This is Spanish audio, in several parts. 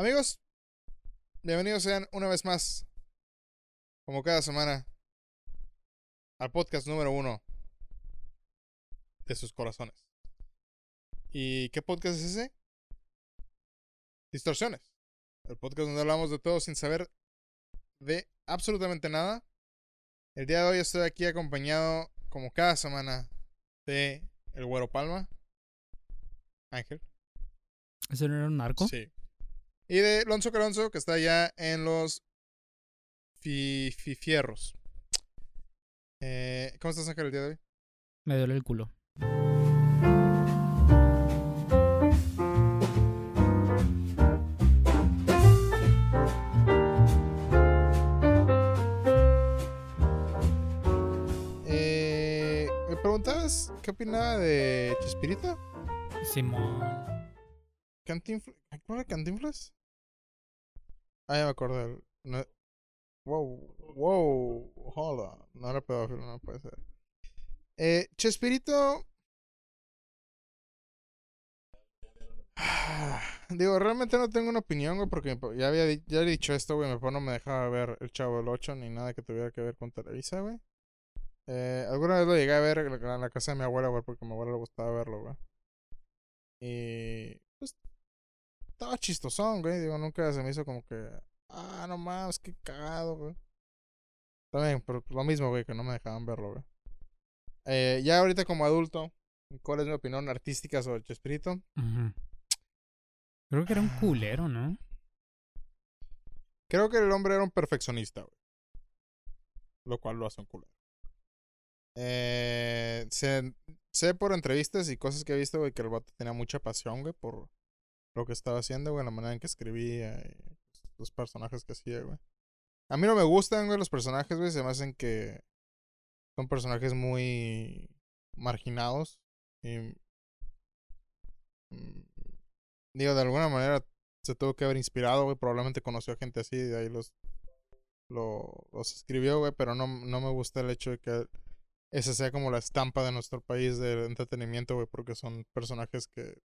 Amigos, bienvenidos sean una vez más, como cada semana, al podcast número uno de sus corazones. ¿Y qué podcast es ese? Distorsiones. El podcast donde hablamos de todo sin saber de absolutamente nada. El día de hoy estoy aquí acompañado, como cada semana, de El Güero Palma. Ángel. ¿Eso no era un narco? Sí. Y de Lonzo Caronzo, que está allá en los fi Fifierros. Eh, ¿Cómo estás, Ángel, el día de hoy? Me duele el culo. Eh, ¿Me preguntabas qué opinaba de Chespirito? Simón. ¿Cantinflas? ¿Cuál era Cantinflas? Ah, ya me acordé. No- Wow, wow, hold on. No era pedófilo, no puede ser. Eh, Chespirito. Digo, realmente no tengo una opinión, güey, porque ya había ya he dicho esto, güey. Mi papá no me dejaba ver El Chavo del 8 ni nada que tuviera que ver con Televisa, güey. Eh, alguna vez lo llegué a ver en la casa de mi abuela, güey, porque a mi abuela le gustaba verlo, güey. Y. Pues. Estaba chistosón, güey. Digo, nunca se me hizo como que. Ah, no mames, qué cagado, güey. También, pero lo mismo, güey, que no me dejaban verlo, güey. Eh, ya ahorita como adulto, ¿cuál es mi opinión artística sobre Chespirito? Creo que era un culero, ¿no? Creo que el hombre era un perfeccionista, güey. Lo cual lo hace un culero. Eh, sé, sé por entrevistas y cosas que he visto, güey, que el vato tenía mucha pasión, güey, por lo que estaba haciendo, güey, la manera en que escribía y pues, los personajes que hacía, güey. A mí no me gustan, güey, los personajes, güey, se me hacen que son personajes muy marginados y mm, digo, de alguna manera se tuvo que haber inspirado, güey. Probablemente conoció a gente así y de ahí los, lo- los escribió, güey. Pero no, no me gusta el hecho de que esa sea como la estampa de nuestro país del entretenimiento, güey. Porque son personajes que.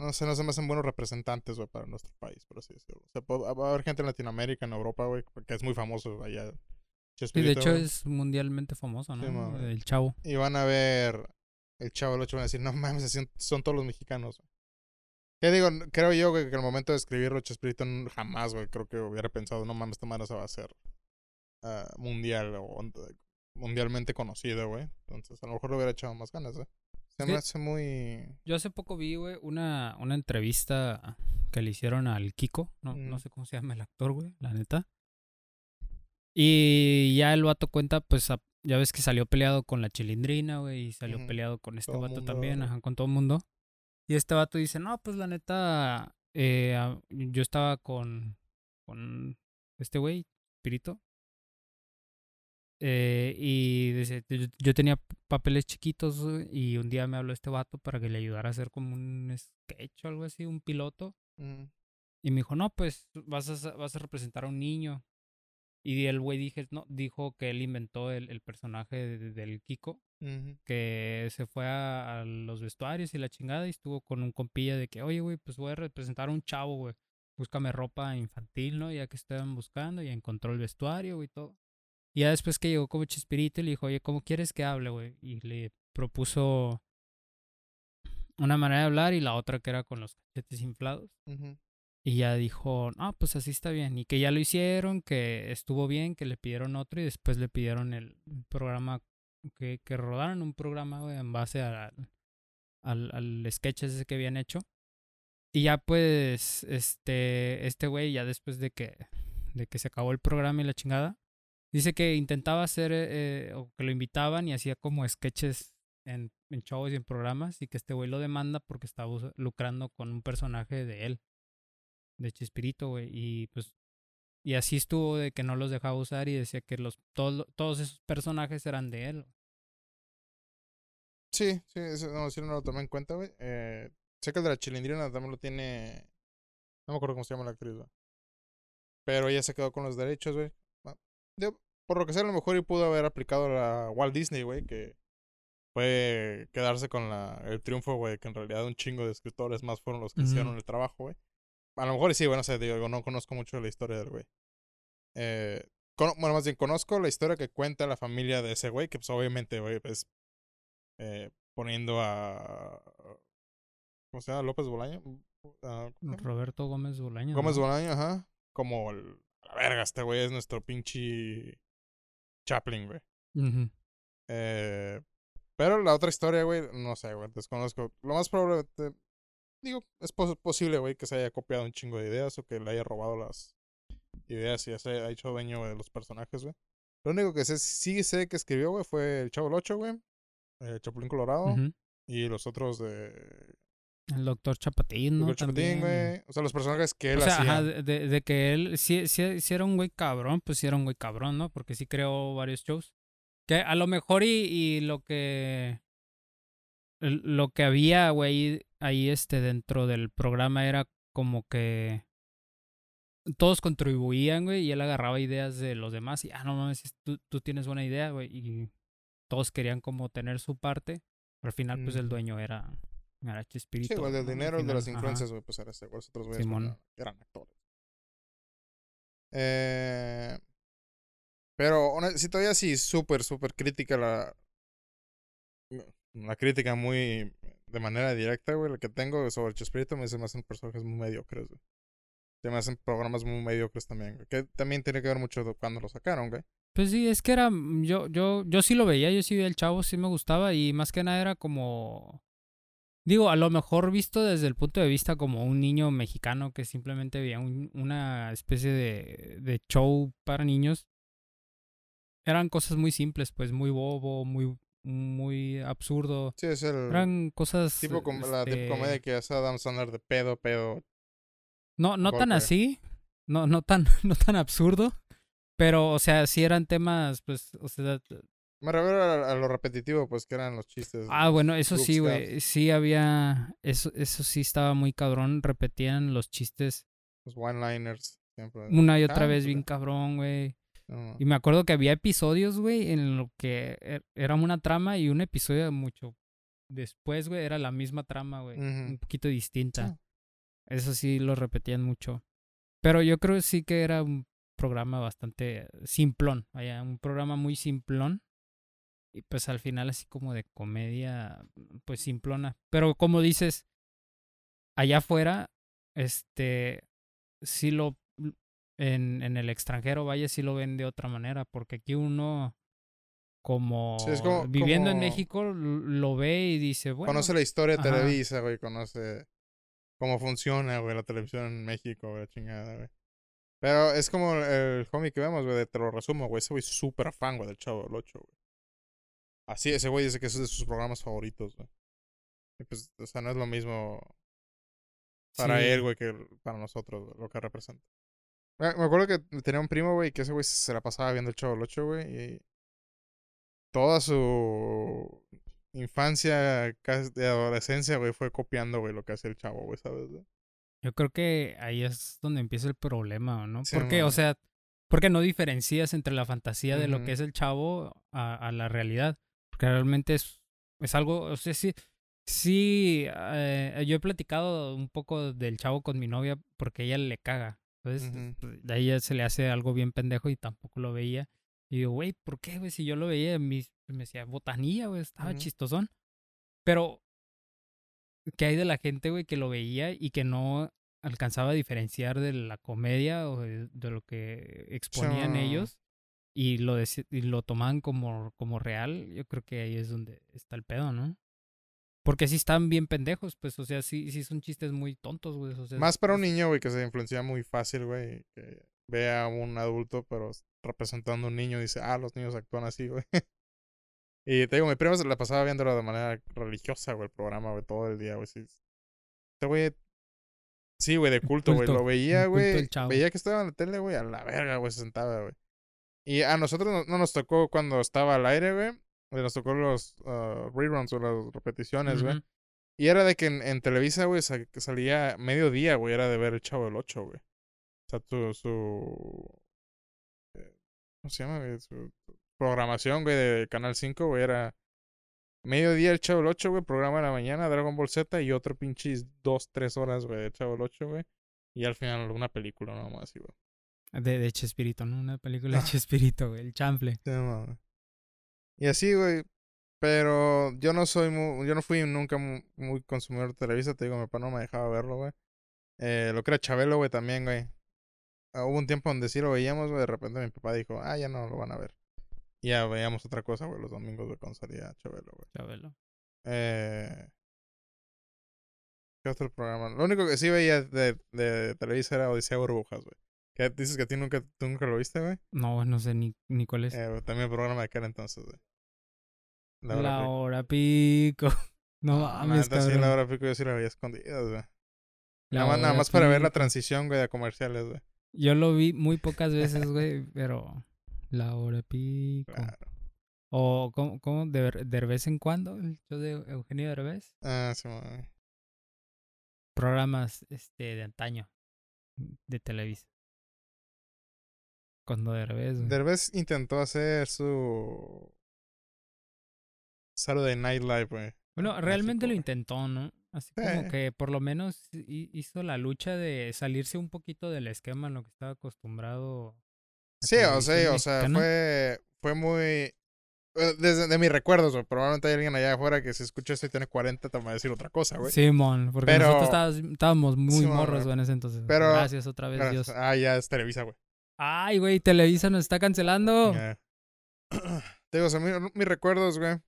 No sé, no se me hacen buenos representantes, güey, para nuestro país, por así decirlo. O sea, va a haber gente en Latinoamérica, en Europa, güey, que es muy famoso allá. Y de hecho güey. es mundialmente famoso, ¿no? Sí, el chavo. Y van a ver el Chavo del 8 van a decir, no mames, así son- todos los mexicanos. ¿Qué digo? N- Creo yo güey, que al momento de escribirlo, Chespirito jamás, güey, creo que hubiera pensado, no mames, esta madre se va a hacer ah, mundial o mundialmente conocido, güey. Entonces, a lo mejor le hubiera echado más ganas, ¿eh? Se me hace muy... Yo hace poco vi, güey, una, una entrevista que le hicieron al Kiko. No, no sé cómo se llama el actor, güey, la neta. Y ya el vato cuenta, pues, a- ya ves que salió peleado con la chilindrina, güey, y salió peleado con este Todo vato mundo, también, ajá, con todo el mundo. Y este vato dice, no, pues la neta, eh, yo estaba con, con este güey, Pirito. Eh, y dice, yo, yo tenía papeles chiquitos y un día me habló este vato para que le ayudara a hacer como un sketch o algo así, un piloto. mm, Y me dijo, no, pues vas a, vas a representar a un niño. Y el güey dije, no, dijo que él inventó el, el personaje de- de- del Kiko, que se fue a, a los vestuarios y la chingada y estuvo con un compilla de que, oye, güey, pues voy a representar a un chavo, güey. Búscame ropa infantil, ¿no? Ya que estaban buscando y encontró el vestuario, güey, y todo. Y ya después que llegó como Chespirito, le dijo, oye, ¿cómo quieres que hable, güey? Y le propuso una manera de hablar y la otra que era con los cachetes inflados. ujú. Y ya dijo, ah, pues así está bien. Y que ya lo hicieron, que estuvo bien, que le pidieron otro y después le pidieron el programa, que, que rodaron un programa güey, en base a- al, al sketch ese que habían hecho. Y ya pues, este, este güey, ya después de que, de que se acabó el programa y la chingada, dice que intentaba hacer, eh, o que lo invitaban y hacía como sketches en, en shows y en programas y que este güey lo demanda porque estaba lucrando con un personaje de él de Chespirito, güey. Y pues. Y así estuvo de que no los dejaba usar y decía que los todos, todos esos personajes eran de él. Sí, sí, eso no, sí no lo tomé en cuenta, güey. Eh, sé que el de la chilindrina también lo tiene... No me acuerdo cómo se llama la actriz, güey. Pero ella se quedó con los derechos, güey. Ah, Por lo que sea, a lo mejor y pudo haber aplicado la Walt Disney, güey, que fue quedarse con la, el triunfo, güey, que en realidad un chingo de escritores más fueron los que hicieron el trabajo, güey. A lo mejor sí, bueno, no sé, digo, no conozco mucho la historia del güey. Eh, bueno, más bien, conozco la historia que cuenta la familia de ese güey, que pues obviamente, güey, pues eh, poniendo a... ¿Cómo se llama? López Bolaño. Ah, ¿cómo se llama? Roberto Gómez Bolaño. Gómez ¿no? Bolaño, ajá. Como el... La verga, este güey es nuestro pinche Chaplin, güey. Eh, pero la otra historia, güey, no sé, güey, desconozco. Lo más probable, te- digo, es pos- posible, güey, que se haya copiado un chingo de ideas o que le haya robado las ideas y ya se haya hecho dueño de los personajes, güey. Lo único que sé, sí sé que escribió, güey, fue el Chavo el 8, güey, el Chapulín Colorado y los otros de El doctor Chapatín, ¿no? Doctor Chapatín, güey. O sea, los personajes que él O sea, hacía. ajá, de, de- que él sí, sí, sí era un güey cabrón, pues sí era un güey cabrón, ¿no? Porque sí creó varios shows. Que a lo mejor y, y lo que el- lo que había, güey, ahí este dentro del programa era como que todos contribuían, güey, y él agarraba ideas de los demás y, ah, no mames, tú, tú tienes buena idea, güey, y todos querían como tener su parte, pero al final, pues el dueño era, Sí, güey, del dinero, el de las influencias, güey, pues era ese, güey. Los otros güeyes pues, eran actores. Eh, pero sí, todavía sí, súper, súper crítica la. La crítica muy de manera directa, güey, la que tengo sobre Chespirito me se me hacen personajes muy mediocres, güey. Se me hacen programas muy mediocres también, güey. Que también tiene que ver mucho de cuando lo sacaron, güey. Pues sí, es que era, mm, yo, yo, yo sí lo veía, yo sí veía el chavo, sí me gustaba y más que nada era como, digo, a lo mejor visto desde el punto de vista como un niño mexicano que simplemente veía un- una especie de, de show para niños. Eran cosas muy simples, pues muy bobo, muy, muy absurdo. Sí, es el Eran cosas... tipo com- la este, tipo comedia que hace Adam Sandler de pedo, pedo. No, no tan así, no, no tan, no tan absurdo, pero, o sea, sí eran temas, pues, o sea, Me refiero a, a lo repetitivo, pues, que eran los chistes. Ah, bueno, eso sí, güey. Sí había. Eso, eso sí estaba muy cabrón. Repetían los chistes Los one-liners. Siempre. una y otra Ah, vez pues, bien cabrón, güey. no, Y me acuerdo que había episodios, güey, en lo que er- era una trama y un episodio mucho después, güey, era la misma trama, güey. Un poquito distinta. Sí. Eso sí lo repetían mucho. Pero yo creo sí que era un programa bastante simplón. Vaya, un programa muy simplón. Y pues al final así como de comedia, pues simplona. Pero como dices, allá afuera, este, sí lo, en, en el extranjero, vaya, sí lo ven de otra manera. Porque aquí uno, como, Sí, es como- viviendo en México, lo ve y dice, bueno. Conoce la historia de. Televisa, güey. Conoce cómo funciona, güey, la televisión en México, güey, chingada, güey. Pero es como el homie que vemos, güey, te lo resumo, güey. Ese güey es súper fan, güey, del Chavo del 8, güey. Así, ese güey dice que es de sus programas favoritos, güey. Y pues, o sea, no es lo mismo para sí. él, güey, que para nosotros, lo que representa. Me acuerdo que tenía un primo, güey, que ese güey se la pasaba viendo el Chavo 8, güey, y toda su infancia, casi de adolescencia, güey, fue copiando, güey, lo que hace el Chavo, güey, ¿sabes? güey? Yo creo que ahí es donde empieza el problema, ¿no? Sí, porque, o sea, porque no diferencias entre la fantasía de lo que es el chavo a, a la realidad. Porque realmente es, es algo, o sea, sí, sí, eh, yo he platicado un poco del chavo con mi novia porque ella le caga. Entonces, de ahí ella se le hace algo bien pendejo y tampoco lo veía. Y digo, güey, ¿por qué, güey? Si yo lo veía, mi- me decía, botanilla, güey, estaba Ujú. chistosón. Pero, ¿qué hay de la gente, güey, que lo veía y que no alcanzaba a diferenciar de la comedia o de, de lo que exponían ellos y lo, y lo tomaban como, como real? Yo creo que ahí es donde está el pedo, ¿no? Porque sí están bien pendejos, pues, o sea, sí, sí son chistes muy tontos, güey. O sea, Más para un niño, güey, que se influencia muy fácil, güey, que ve a un adulto, pero representando a un niño, dice, ah, los niños actúan así, güey. Y te digo, mi primo se la pasaba viéndolo de manera religiosa, güey, el programa, güey, todo el día, güey. Sí. Este güey, sí, güey, de culto, güey. Lo veía, güey. Veía que estaba en la tele, güey, a la verga, güey, se sentaba, güey. Y a nosotros no, no nos tocó cuando estaba al aire, güey. güey, Nos tocó los ah, reruns o las repeticiones, güey. Y era de que en, en Televisa, güey, sa- que salía mediodía, güey, era de ver el Chavo del 8, güey. O sea, tu, su... eh, ¿Cómo se llama, güey? Su programación, güey, de Canal 5, güey, era Mediodía el Chavo el 8, güey, programa de la mañana, Dragon Ball Z y otro pinches dos, tres horas, güey, de Chavo el 8, güey. Y al final una película nomás, güey. De, de Chespirito, ¿no? Una película de Chespirito, güey, el chample. Sí. Y así, güey. Pero yo no soy muy, yo no fui nunca mu- muy, consumidor de Televisa, te digo, mi papá no me dejaba verlo, güey. Eh, lo que era Chabelo, güey, también, güey. Ah, hubo un tiempo donde sí lo veíamos, güey, de repente mi papá dijo, ah, ya no lo van a ver. Y ya veíamos otra cosa, güey, los domingos, güey, cuando salía Chabelo, güey. Chabelo. Eh... ¿Qué otro programa? Lo único que sí veía de, de Televisa era Odisea Burbujas, güey. ¿Qué dices que a ti nunca, tú nunca lo viste, güey? No, no sé ni, ni cuál es. Eh, también el programa de aquel entonces, güey. La hora la pico. hora pico. No Ah, mames, neta, sí, la hora pico yo sí la veía escondida, güey. Nada más, nada más para ver la transición, güey, de comerciales, güey. Yo lo vi muy pocas veces, güey, pero la hora pico. Claro. O, ¿cómo? cómo de, de vez en cuando? El show de Eugenio Derbez. Ah, sí, güey. Programas este, de antaño. De Televisa. Cuando Derbez, güey. Derbez intentó hacer su... Saturday Night Live, güey. Bueno, en realmente lo México, intentó, ¿no? Así Sí. como que por lo menos hi- hizo la lucha de salirse un poquito del esquema en lo que estaba acostumbrado. Sí, o sea, o sea, fue, fue muy... eh, Desde de mis recuerdos, güey. Probablemente hay alguien allá afuera que si escucha esto y tiene 40 te va a decir otra cosa, güey. Simón, porque Pero- nosotros estábamos, estábamos muy morros güey, en ese entonces. Pero- Gracias otra vez, Gracias. Dios. Ah, ya es Televisa, güey. Ay, güey, Televisa nos está cancelando. Te digo, o sea, mi- mis recuerdos, güey.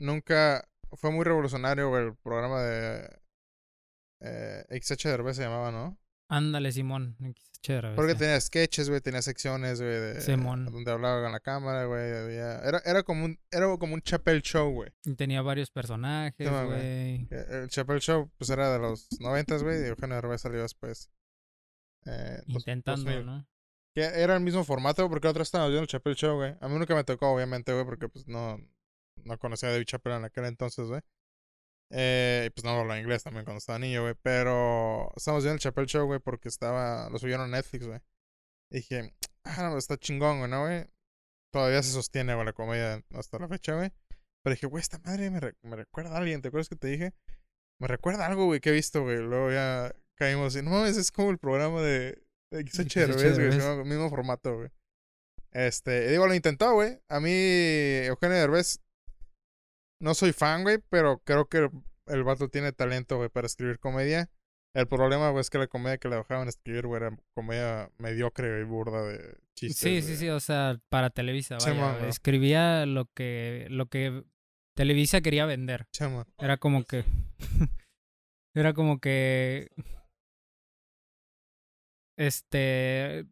Nunca fue muy revolucionario, güey, el programa de eh, XH Derbez se llamaba, ¿no? Ándale, Simón. Chévere. Porque tenía sketches, güey, tenía secciones, güey, de Simón. donde hablaba con la cámara, güey, había- era era como un era como un Chapel Show, güey. Y tenía varios personajes, güey. Que El Chapel Show pues era de los noventas, güey, y Eugenio Derbez salió después. Eh, dos- Intentando, 2000. ¿no? Era el mismo formato, porque otro estábamos viendo el Chapel Show, güey. A mí nunca me tocó, obviamente, güey, porque pues no, no conocía a David Chappelle en aquel entonces, güey. Eh, pues no hablaba inglés también cuando estaba niño, güey. Pero estábamos viendo el Chapel Show, güey, porque estaba, lo subieron a Netflix, güey. Y dije, ah, no, está chingón, güey, ¿no, güey? Todavía se sostiene, güey, la comedia hasta la fecha, güey. Pero dije, güey, esta madre me, me recuerda a alguien, ¿te acuerdas que te dije? Me recuerda algo, güey, que he visto, güey. Luego ya caímos y no mames, es como el programa de, XH XH Derbez, güey. Mismo formato, güey. Este, digo, lo intentó, güey. A mí, Eugenio Derbez, no soy fan, güey, pero creo que el, vato tiene talento, güey, para escribir comedia. El problema, güey, es que la comedia que le dejaban escribir, güey, era comedia mediocre y burda de chistes. Sí, sí, sí, o sea, para Televisa, vaya, güey. escribía lo que, lo que Televisa quería vender. Chama. Era como que, era como que, este,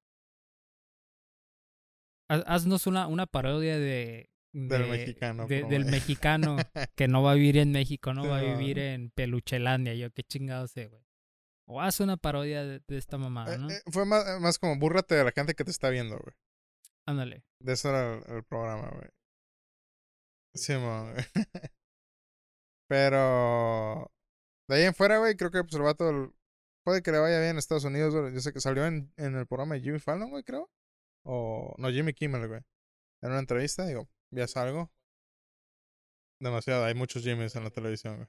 ha- haznos una, una parodia de, Del de- mexicano, de- del mexicano que no va a vivir en México, no va a vivir en Peluchelandia, yo qué chingado sé, güey. O haz una parodia de, de esta mamada, Eh, ¿no? eh, fue más, más como búrrate de la gente que te está viendo, güey. Ándale. De eso era el, el programa, güey. Sí, mo, güey. Pero. De ahí en fuera, güey, creo que pues, el vato. Puede que le vaya bien en Estados Unidos, güey. Yo sé que salió en, en el programa de Jimmy Fallon, güey, creo. O. No, Jimmy Kimmel, güey. En una entrevista, digo, ya algo. Demasiado, hay muchos Jimmys en la televisión, güey.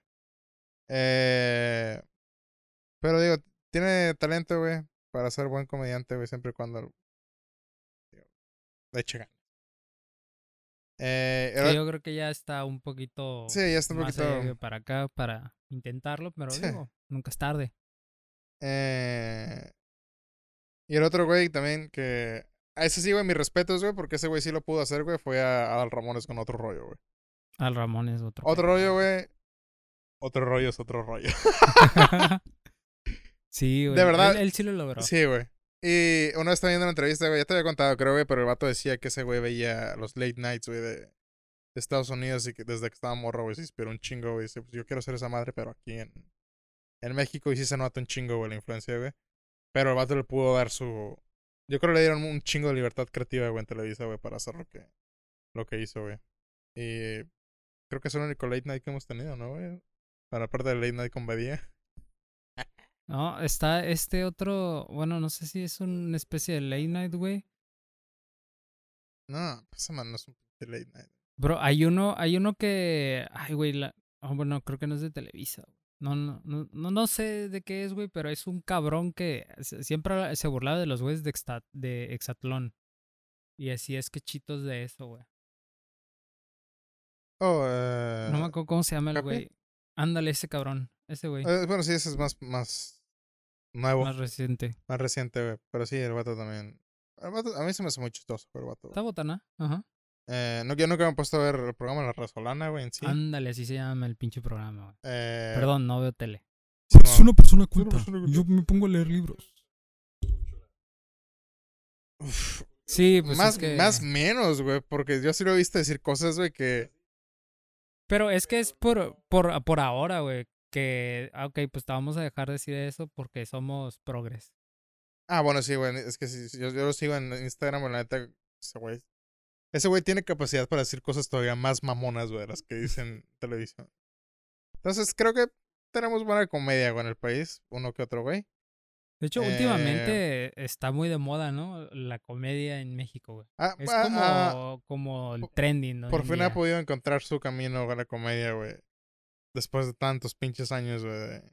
Eh. Pero digo, tiene talento, güey, para ser buen comediante, güey, siempre y cuando le eche. Eh, Sí, yo creo que ya está un poquito Sí, ya está un poquito- para acá para intentarlo, pero Sí. digo, nunca es tarde. Eh, y el otro güey también que... A ese sí, güey, mis respetos, güey, porque ese güey sí lo pudo hacer, güey, fue a Adal Ramones con otro rollo, güey. Al Ramón es otro. Otro rollo, güey. Otro rollo es otro rollo. sí, güey. De verdad, Él, él sí lo logró. Sí, güey. Y vez estaba viendo una entrevista, güey, ya te había contado, creo, güey, pero el vato decía que ese güey veía los late nights, güey, de, de Estados Unidos y que desde que estaba morro, güey, se inspiró un chingo, güey. Dice, pues yo quiero ser esa madre, pero aquí en, en México y sí se nota un chingo, güey, la influencia, güey. Pero el vato le pudo dar su... Yo creo que le dieron un chingo de libertad creativa, güey, en Televisa, güey, para hacer lo que, lo que hizo, güey. Y creo que es el único late night que hemos tenido, ¿no, güey? Para la parte del late night con Badía. No, está este otro, bueno, no sé si es una especie de late night, güey. No, pues ese man no es un late night. Bro, hay uno, hay uno que. Ay, güey, la... oh, bueno, creo que no es de Televisa. No, no, no, no, no sé de qué es, güey, pero es un cabrón que siempre se burlaba de los güeyes de, de Exatlón. Y así es que chitos de eso, güey. Oh, eh, No me acuerdo cómo se llama el güey. Ándale, ese cabrón. Ese güey. eh, bueno, sí, ese es más, más nuevo, Más más, reciente. reciente, güey. Pero sí, el vato también. el vato- a mí se me hace muy chistoso, el vato. Está botana. Ajá. Eh, no, yo nunca me he puesto a ver el programa La Resolana, güey, en sí. Ándale, así se llama el pinche programa, güey. Eh, Perdón, no veo tele. Simón. persona culta. persona culta. Yo me pongo a leer libros. Uf, Sí, pues más, es que... más menos, güey, porque yo sí lo he visto decir cosas, güey, que... Pero es que es por, por, por ahora, güey. Que, ah, ok, pues te vamos a dejar decir eso porque somos progres. Ah, bueno, sí, güey, es que sí, sí, yo, yo lo sigo en Instagram, la neta, ese güey... Ese güey tiene capacidad para decir cosas todavía más mamonas, güey, de las que dicen en televisión. Entonces, creo que tenemos buena comedia, güey, en el país, uno que otro, güey. De hecho, Eh, últimamente está muy de moda, ¿no? La comedia en México, güey. Ah, Es ah, como, ah, como el por- trending, ¿no? por fin ha podido encontrar su camino a la comedia, güey. Después de tantos pinches años, güey. de-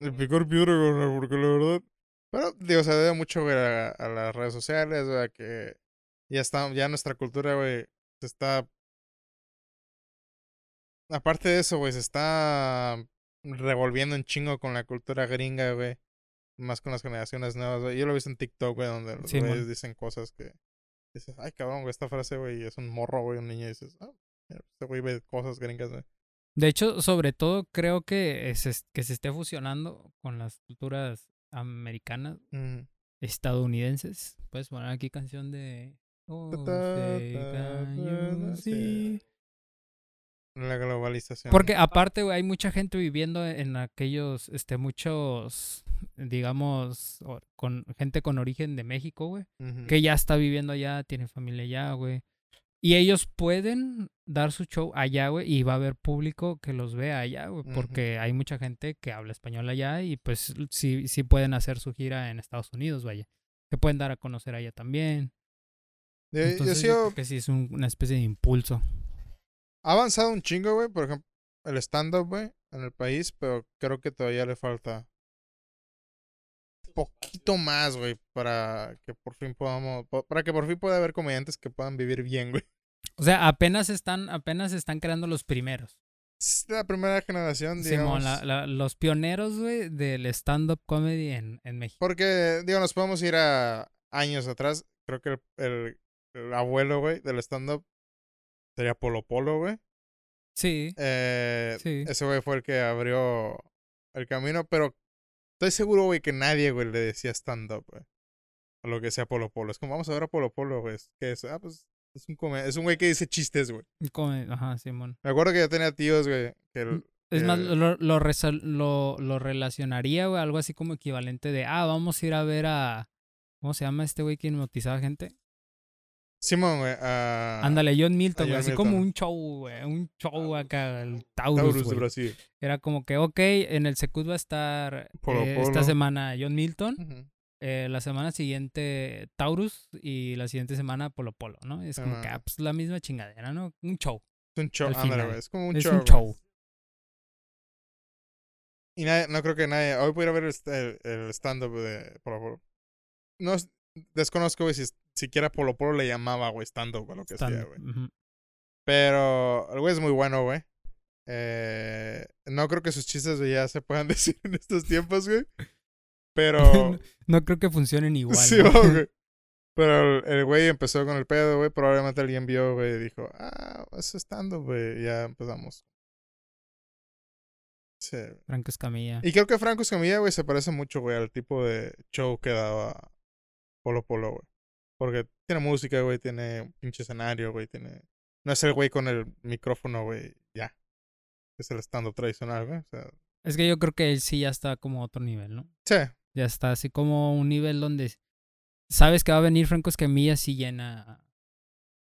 El picor piedra, güey, porque la verdad. Pero, digo, se debe mucho, güey, a, a las redes sociales, güey, a que ya está, ya nuestra cultura, güey, se está. Aparte de eso, güey, se está revolviendo en chingo con la cultura gringa, güey. Más con las generaciones nuevas, güey. Yo lo he visto en TikTok, güey, donde los güeyes dicen cosas que. Dices, ay, cabrón, güey, esta frase, güey, es un morro, güey, un niño. Y dices, ah, mira, este güey ve cosas gringas, güey. De hecho, sobre todo creo que se, que se esté fusionando con las culturas americanas, Mm. estadounidenses. Puedes poner aquí canción de... Oh, sí. La globalización. Porque aparte, güey, hay mucha gente viviendo en aquellos, este, muchos, digamos, con gente con origen de México, güey, que ya está viviendo allá, tiene familia allá, güey. Y ellos pueden dar su show allá, güey, y va a haber público que los vea allá, güey, porque hay mucha gente que habla español allá y pues sí, sí pueden hacer su gira en Estados Unidos, vaya. Se pueden dar a conocer allá también. Yo- yo Entonces, sí yo creo que sí es un- una especie de impulso. ha avanzado un chingo, güey, por ejemplo, el stand-up, güey, en el país, pero creo que todavía le falta poquito más, güey, para que por fin podamos, po- para que por fin pueda haber comediantes que puedan vivir bien, güey. O sea, apenas están, apenas están creando los primeros. Es la primera generación, digamos. Simón, la- la- los pioneros, güey, del stand-up comedy en, en México. Porque, digo, nos podemos ir a años atrás. Creo que el abuelo, güey, del stand-up sería Polo Polo, güey. Sí, Eh, Sí. Ese güey fue el que abrió el camino, pero estoy seguro, güey, que nadie, güey, le decía stand-up, güey. A lo que sea Polo Polo. Es como, vamos a ver a Polo Polo, güey. ¿Qué es? Ah, pues es un, come- es un güey que dice chistes, güey. come- ajá, Simón. Me acuerdo que yo tenía tíos, güey, que... el- Es más, lo, lo, lo, lo relacionaría, güey, algo así como equivalente de, ah, vamos a ir a ver a, ¿cómo se llama este güey que hipnotizaba gente? Simón, güey. ah, Ándale, John Milton, güey, así como un show, güey, un show acá, el Taurus, Taurus de. Brasil. Era como que, ok, en el Secut va a estar Polo eh, esta semana John Milton, eh, la semana siguiente Taurus y la siguiente semana Polo Polo, ¿no? Es como que, Ajá. ah, pues la misma chingadera, ¿no? Un show. Es un show, Al ándale, güey. Es como un es show. un güey. show. Y nadie, no creo que nadie. Hoy pudiera ver el, el, el stand-up de Polo Polo. No, es- desconozco, güey, si siquiera Polo Polo le llamaba, güey, stand-up o lo que sea, Stand- güey. ujú. Pero el güey es muy bueno, güey. Eh, no creo que sus chistes güey, ya se puedan decir en estos tiempos, güey. Pero. No creo que funcionen igual. sí, ¿no? güey. Pero el- güey empezó con el pedo, güey. Probablemente alguien vio, güey, y dijo, ah, es stand-up, güey. Ya empezamos. Sí. Franco Escamilla. Y creo que Franco Escamilla, güey, se parece mucho, güey, al tipo de show que daba Polo Polo, güey. Porque tiene música, güey, tiene un pinche escenario, güey, tiene... No es el güey con el micrófono, güey, ya. Es el stand-up tradicional, güey. O sea, Es que yo creo que él sí ya está como a otro nivel, ¿no? sí, Ya está así como un nivel donde sabes que va a venir Franco Escamilla si llena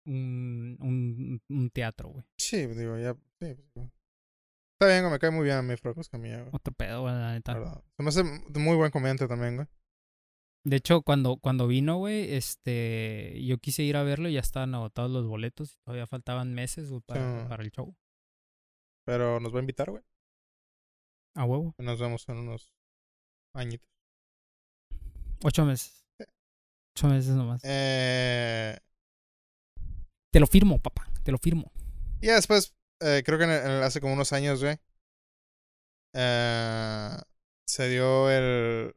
un, un, un teatro, güey. sí, digo, ya... Sí, pues. Está bien, güey, me cae muy bien a mí Franco Escamilla, güey. Otro pedo, güey, la neta. Se me hace muy buen comediante también, güey. De hecho, cuando, cuando vino, güey, este, yo quise ir a verlo y ya estaban agotados los boletos y todavía faltaban meses para, Sí. para el show. Pero nos va a invitar, güey. A huevo. Nos vemos en unos añitos. Ocho meses. Ocho meses nomás. Eh, Te lo firmo, papá. Te lo firmo. y después, eh, creo que en el- hace como unos años, güey. eh, se dio el.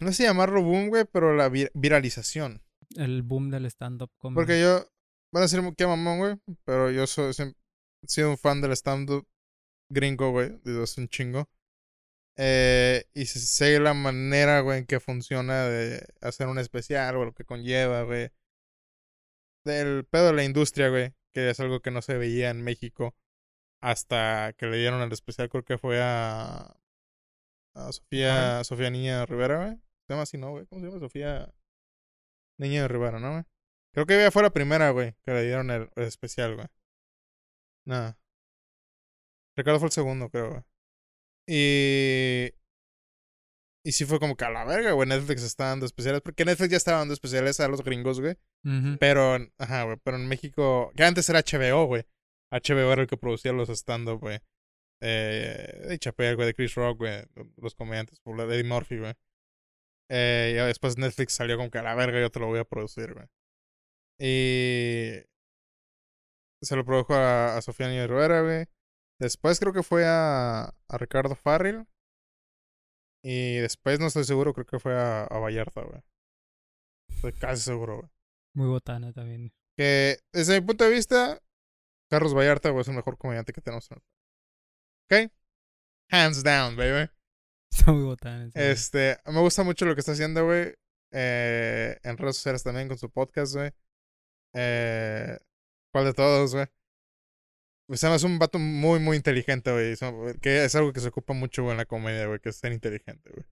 No sé si llamarlo boom, güey, pero la vi- viralización. El boom del stand-up comedy. Porque yo, van a decir que mamón, güey, pero yo soy, siempre he sido un fan del stand-up gringo, güey, desde hace un chingo. Eh, y sé la manera, güey, en que funciona de hacer un especial, o lo que conlleva, güey. Del pedo de la industria, güey, que es algo que no se veía en México hasta que le dieron el especial, creo que fue a, a Sofía, Sofía Niña Rivera, güey. Se llama así, ¿no, güey? ¿Cómo se llama? Sofía Niña de Rivera, ¿no, güey? Creo que ella fue la primera, güey, que le dieron el, el especial, güey. Nada. Ricardo fue el segundo, creo, güey. Y. Y sí fue como que a la verga, güey. Netflix está dando especiales. Porque Netflix ya estaba dando especiales a los gringos, güey. Ujú. Pero, en- ajá, güey. Pero en México. Que antes era HBO, güey. HBO era el que producía los stand-up, güey. Eh, de Chappelle, güey, de Chris Rock, güey. Los comediantes, por de Eddie Murphy, güey. Eh, y después Netflix salió como que a la verga, yo te lo voy a producir, güey. Y. Se lo produjo a, a Sofía Niño Rivera, güey. Después creo que fue a, a Ricardo Farrell. Y después no estoy seguro, creo que fue a, a Vallarta, güey. Estoy casi seguro, güey. Muy botana también. Que desde mi punto de vista, Carlos Vallarta, güey, es el mejor comediante que tenemos. en el- ¿Ok? Hands down, baby. Está muy güey. Este, me gusta mucho lo que está haciendo, güey. Eh, en redes sociales también con su podcast, güey. Eh, ¿Cuál de todos, güey? Pues además es un vato muy, muy inteligente, güey. Que es algo que se ocupa mucho, güey, en la comedia, güey, que es ser inteligente, güey.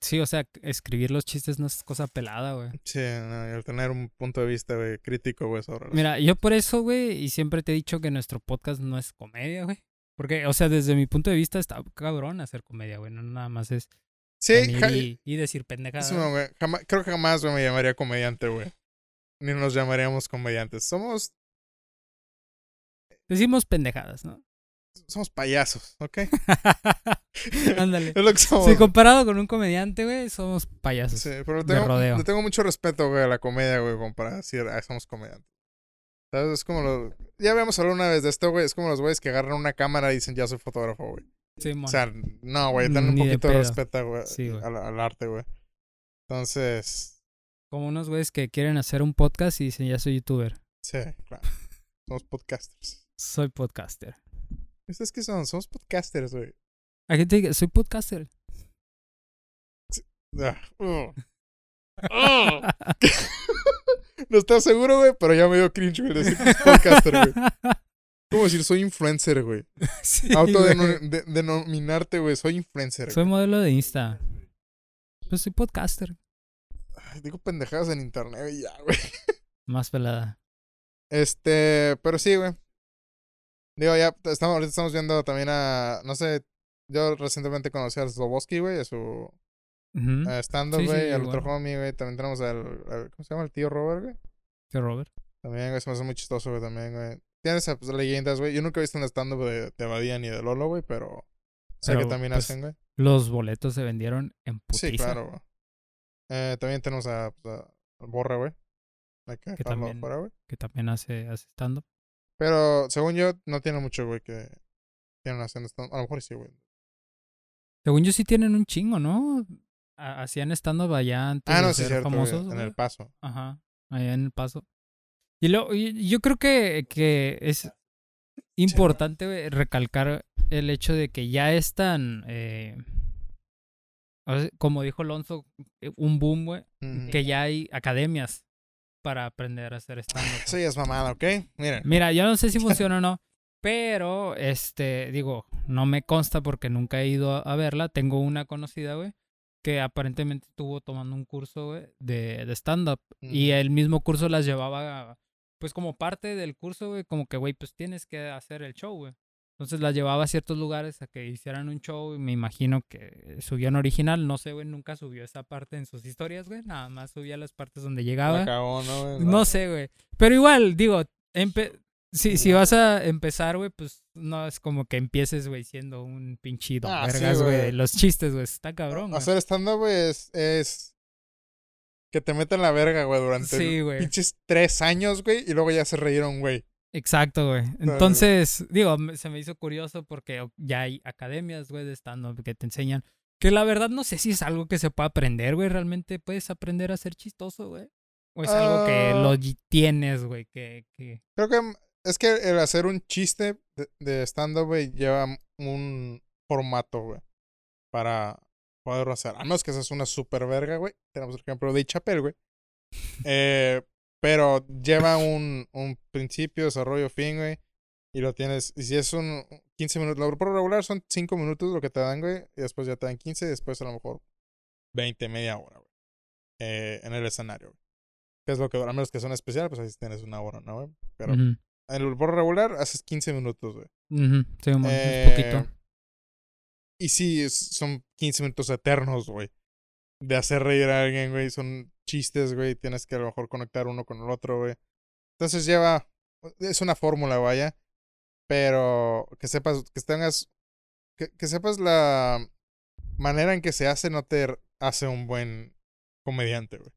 Sí, o sea, escribir los chistes no es cosa pelada, güey. Sí, no, y el tener un punto de vista, güey, crítico, güey, sobre las- Mira, yo por eso, güey, y siempre te he dicho que nuestro podcast no es comedia, güey. Porque, o sea, desde mi punto de vista está cabrón hacer comedia, güey. No nada más es Sí, ja- y, y decir pendejadas. creo que jamás, me llamaría comediante, güey. Ni nos llamaríamos comediantes. Somos, Decimos pendejadas, ¿no? somos payasos, ¿ok? Ándale. Es lo que somos. Sí, comparado con un comediante, güey, somos payasos. Sí, pero tengo, rodeo. le tengo mucho respeto, güey, a la comedia, güey, como para decir, ah, somos comediantes. ¿Sabes? Es como los... Ya habíamos hablado una vez de esto, güey. Es como los güeyes que agarran una cámara y dicen, ya soy fotógrafo, güey. Simón. O sea, no, güey, dan un de poquito de, respeto, güey, Sí, al, al arte, güey. Entonces, Como unos güeyes que quieren hacer un podcast y dicen, ya soy youtuber. sí, claro. Somos podcasters. Soy podcaster. ¿Ustedes qué son? Somos podcasters, güey. Hay gente que soy podcaster. Ah, uh. Ah. no estaba seguro, güey, pero ya me dio cringe, güey, decir que es podcaster, güey. ¿Cómo decir? Soy influencer, güey. Sí. Autodenominarte, güey. Soy influencer. Soy güey. modelo de Insta. Pues soy podcaster. Ay, Digo pendejadas en internet y ya, güey. Más pelada. Este, pero sí, güey. Digo, ya estamos, ahorita estamos viendo también a, no sé, yo recientemente conocí a Sloboski, güey, a su Ujú. a stand-up, Sí, sí, güey, al igual. otro homie, güey. También tenemos al, al- ¿cómo se llama? El tío Robert, güey. ¿Qué, Robert? También, güey, se me hace muy chistoso, güey, también, güey. Tiene esas pues, leyendas, güey. Yo nunca he visto un stand-up de, de Badía ni de Lolo, güey, pero sé que también pues, hacen, güey. Los boletos se vendieron en putiza. Sí, claro, güey. Eh, también tenemos a, pues, a Borra, güey. Que dejarlo también- afuera, güey. Que también hace, hace stand-up. Pero, según yo, no tiene mucho, güey, que tienen haciendo stand A lo mejor sí, güey. Según yo sí tienen un chingo, ¿no? Ha- Hacían stand-up allá antes Ah, de no, sí, ser cierto, famosos. En güey. el paso. Ajá, allá en el paso. Y, lo, y yo creo que, que es importante güey, recalcar el hecho de que ya están, eh, o sea, como dijo Alonso, eh, un boom, güey, Ujú. que ya hay academias para aprender a hacer stand-up. Eso ya es mamada, ¿ok? Miren. Mira, yo no sé si funciona o no, pero, este, digo, no me consta porque nunca he ido a, a verla. Tengo una conocida, güey, que aparentemente estuvo tomando un curso, de, de stand-up. Y el mismo curso las llevaba, pues como parte del curso, güey, como que, güey, pues tienes que hacer el show, güey. Entonces las llevaba a ciertos lugares a que hicieran un show y me imagino que subían original. No sé, güey, nunca subió esa parte en sus historias, güey. Nada más subía las partes donde llegaba. Acabó, ¿no, güey? No sé, güey. Pero igual, digo, empe- si, si vas a empezar, güey, pues no es como que empieces, güey, siendo un pinchido. Ah, vergas, güey. Los chistes, güey, está cabrón. Hacer stand-up, güey, es, es que te metan la verga, güey, durante Sí, pinches tres años, güey, y luego ya se reyeron, güey. Exacto, güey. Entonces, digo, se me hizo curioso porque ya hay academias, güey, de stand-up que te enseñan. Que la verdad no sé si es algo que se puede aprender, güey. Realmente puedes aprender a ser chistoso, güey. O es algo que Ah. lo tienes, güey, que, que... Creo que es que el hacer un chiste de, de stand-up, güey, lleva un formato, güey, para poderlo hacer. A menos que seas una super verga, güey. Tenemos el ejemplo de Chapel, güey. Eh, pero lleva un, un principio, desarrollo, fin, güey. Y lo tienes. Y si es un 15 minutos, lo por regular son 5 minutos lo que te dan, güey. Y después ya te dan 15, y después a lo mejor 20, media hora, güey. Eh, en el escenario, güey. Que es lo que, a menos que sea un especial, pues ahí tienes una hora, ¿no, güey? Pero Ujú, en el por regular haces 15 minutos, güey. sí, Eh, poquito. Y sí, es- son 15 minutos eternos, güey. De hacer reír a alguien, güey. Son chistes, güey. Tienes que a lo mejor conectar uno con el otro, güey. Entonces lleva. Es una fórmula, vaya. Pero que sepas, que tengas. Que, que sepas la manera en que se hace, no te hace un buen comediante, güey.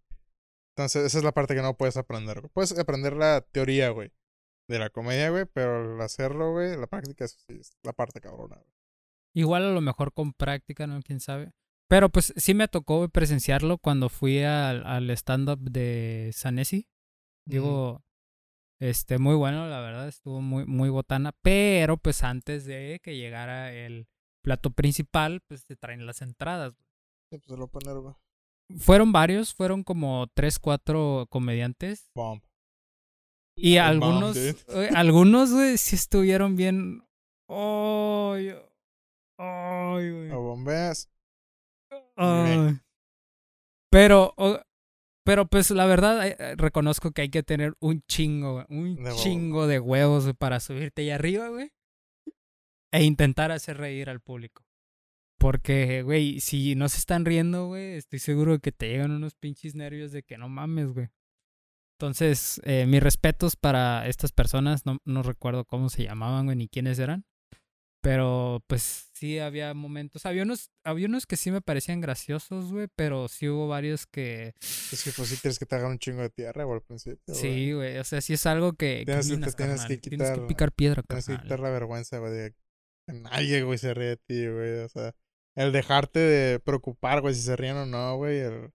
Entonces, esa es la parte que no puedes aprender, güey. Puedes aprender la teoría, güey. De la comedia, güey. Pero el hacerlo, güey, la práctica, eso sí, es la parte cabrona, güey. Igual a lo mejor con práctica, ¿no? ¿Quién sabe? Pero pues sí me tocó presenciarlo cuando fui al, al stand-up de Sanesi. Digo, este, muy bueno, la verdad, estuvo muy, muy botana. Pero pues antes de que llegara el plato principal, pues te traen las entradas. güey. Sí, pues lo poner, güey. Fueron varios, fueron como tres, cuatro comediantes. Bomb. Y algunos, güey, algunos, güey, sí estuvieron bien. Ay, ay, güey. O bombeas. Pero, pero pues la verdad, eh, eh, reconozco que hay que tener un chingo, güey, un De chingo de huevos güey, para subirte ahí arriba, güey. E intentar hacer reír al público. Porque, güey, si no se están riendo, güey, estoy seguro de que te llegan unos pinches nervios de que no mames, güey. Entonces, eh, mis respetos para estas personas, no, no recuerdo cómo se llamaban, güey, ni quiénes eran. Pero, pues, sí había momentos. Había unos, había unos que sí me parecían graciosos, güey, pero sí hubo varios que... Es que pues sí tienes que te hagan un chingo de tierra, güey, al principio. Sí, güey, o sea, sí es algo que... Tienes que- minas, te tienes que Tienes que quitar- picar piedra, Tienes que quitar la vergüenza, güey, de que nadie, güey, se ríe de ti, güey. O sea, el dejarte de preocupar, güey, si se ríen o no, güey. El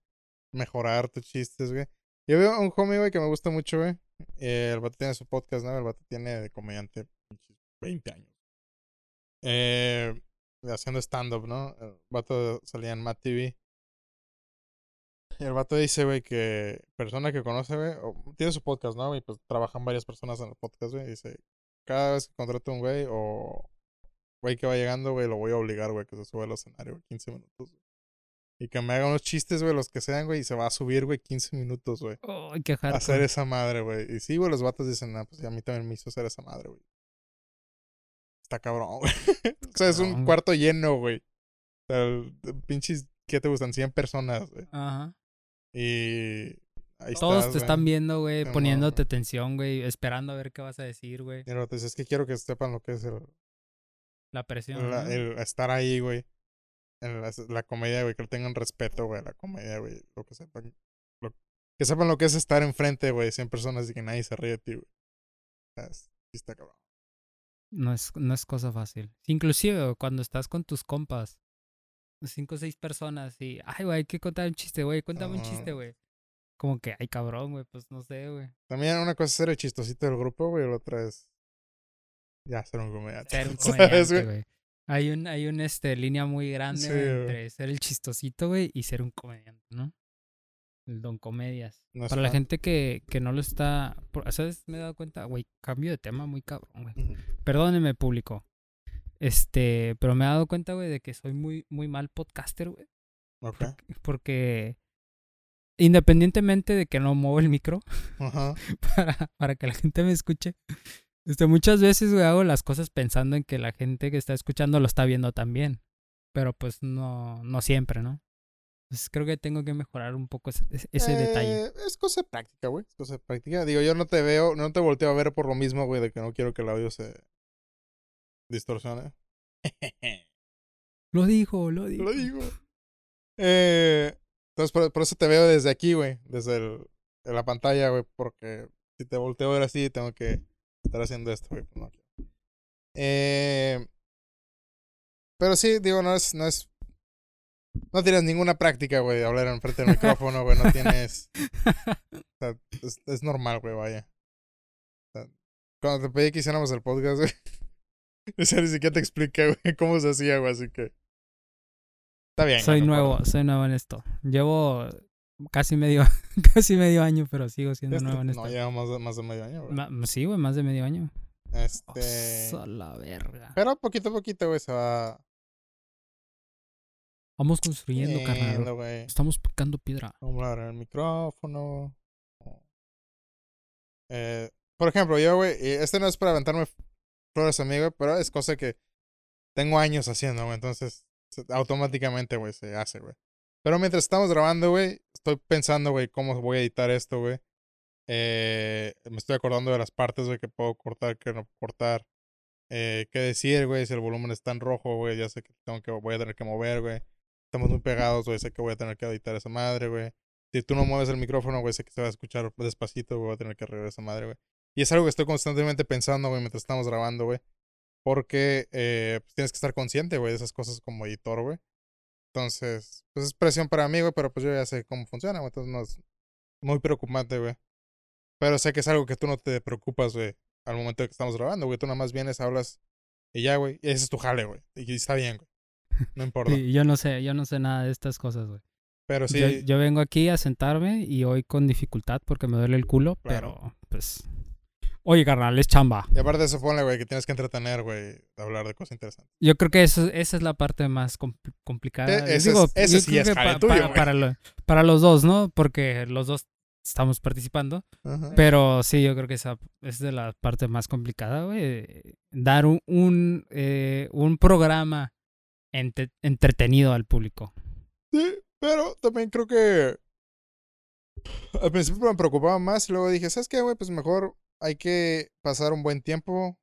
mejorar tus chistes, güey. Yo veo un homie, güey, que me gusta mucho, güey. Eh, el vato tiene su podcast, ¿no? El vato tiene de comediante pinches 20 años. Eh, haciendo stand-up, ¿no? El vato salía en Matt TV. El vato dice, güey, que persona que conoce, güey, tiene su podcast, ¿no? Y pues trabajan varias personas en el podcast, güey. Dice, cada vez que contrato un güey o güey que va llegando, güey, lo voy a obligar, güey, que se suba al escenario, güey, 15 minutos. güey. Y que me haga unos chistes, güey, los que sean, güey, y se va a subir, güey, 15 minutos, güey. Ay, qué hacer esa madre, güey. Y sí, güey, los vatos dicen, ah, pues sí, a mí también me hizo hacer esa madre, güey. Está cabrón, güey. o sea, es un cuarto lleno, güey. O sea, pinches, ¿qué te gustan? 100 personas, güey. Ajá. Y ahí Todos estás, te güey. están viendo, güey, poniéndote güey. tensión, güey, esperando a ver qué vas a decir, güey. Dice, es que quiero que sepan lo que es el, La presión. la- ¿no? el estar ahí, güey. En la, la comedia, güey, que le tengan respeto, güey, a la comedia, güey. Lo que sepan. lo- que sepan lo que es estar enfrente, güey, 100 personas y que nadie se ríe de ti, güey. Es- está cabrón. No es, no es cosa fácil. Inclusive cuando estás con tus compas, cinco o seis personas y, ay, güey, hay que contar un chiste, güey, cuéntame un chiste, güey. Como que, ay, cabrón, güey, pues no sé, güey. También una cosa es ser el chistosito del grupo, güey, y la otra es. Ya, ser un comediante. Ser un ¿Sabes, comediante, güey? Hay un, hay un, este, línea muy grande Sí, entre ser el chistosito, güey, y ser un comediante, ¿no? El don comedias. No Para la gente que, que no lo está, por- ¿sabes? Me he dado cuenta, güey, cambio de tema muy cabrón, güey. Ujú. Perdónenme, público. Este, pero me he dado cuenta, güey, de que soy muy, muy mal podcaster, güey. Ok. Porque independientemente de que no muevo el micro para, para que la gente me escuche, Este, muchas veces, güey, hago las cosas pensando en que la gente que está escuchando lo está viendo también. Pero pues no, no siempre, ¿no? Entonces creo que tengo que mejorar un poco ese, ese detalle. Eh, es cosa de práctica, güey. Es cosa de práctica. Digo, yo no te veo, no te volteo a ver por lo mismo, güey, de que no quiero que el audio se distorsione. Lo dijo, lo dijo. Lo digo. Eh, entonces, por, por eso te veo desde aquí, güey. Desde el, la pantalla, güey. Porque si te volteo a ver así, tengo que estar haciendo esto, güey. pues no. Eh, pero sí, digo, no es, no es. No tienes ninguna práctica, güey, de hablar enfrente del micrófono, güey. No tienes. O sea, es, es normal, güey, vaya. O sea, cuando te pedí que hiciéramos el podcast, güey. O sea, ni siquiera te expliqué, güey, cómo se hacía, güey, así que. Está bien. soy nuevo, soy nuevo en esto. Llevo casi medio, casi medio año, pero sigo siendo Este- nuevo en esto. No, lleva más de, más de medio año, güey. Ma- sí, güey, más de medio año. Este. Osa la verga. Pero poquito a poquito, güey, se va. Vamos construyendo, carnal. Estamos picando piedra. Vamos a el micrófono. Eh, por ejemplo, yo, güey, este no es para aventarme flores a mí, güey, pero es cosa que tengo años haciendo, güey. Entonces, automáticamente, güey, se hace, güey. Pero mientras estamos grabando, güey, estoy pensando, güey, cómo voy a editar esto, güey. Eh, me estoy acordando de las partes, güey, que puedo cortar, que no cortar. Eh, qué decir, güey, si el volumen está en rojo, güey, ya sé que tengo que voy a tener que mover, güey. Estamos muy pegados, güey, sé que voy a tener que editar esa madre, güey. Si tú no mueves el micrófono, güey, sé que se va a escuchar despacito, güey, voy a tener que arreglar esa madre, güey. Y es algo que estoy constantemente pensando, güey, mientras estamos grabando, güey. Porque eh, pues tienes que estar consciente, güey, de esas cosas como editor, güey. Entonces, pues es presión para mí, güey, pero pues yo ya sé cómo funciona, güey. Entonces no es muy preocupante, güey. Pero sé que es algo que tú no te preocupas, güey, al momento de que estamos grabando, güey. Tú nada más vienes, hablas y ya, güey. Ese es tu jale, güey. Y está bien, güey. No importa. Sí, yo no sé, yo no sé nada de estas cosas, güey. Pero sí, Yo, yo vengo aquí a sentarme y hoy con dificultad porque me duele el culo, Claro. pero pues. Oye, carnal, es chamba. y aparte de eso, ponle, güey, que tienes que entretener, güey, hablar de cosas interesantes. Yo creo que eso, esa es la parte más compl- complicada. E- ese Digo, es- ese sí es que jale pa- tuyo, para, güey. para, lo- para los dos, ¿no? Porque los dos estamos participando. Pero sí, yo creo que esa es de la parte más complicada, güey. Dar un, un, eh, un programa entretenido al público. Sí, pero también creo que al principio me preocupaba más y luego dije, ¿sabes qué, güey? Pues mejor hay que pasar un buen tiempo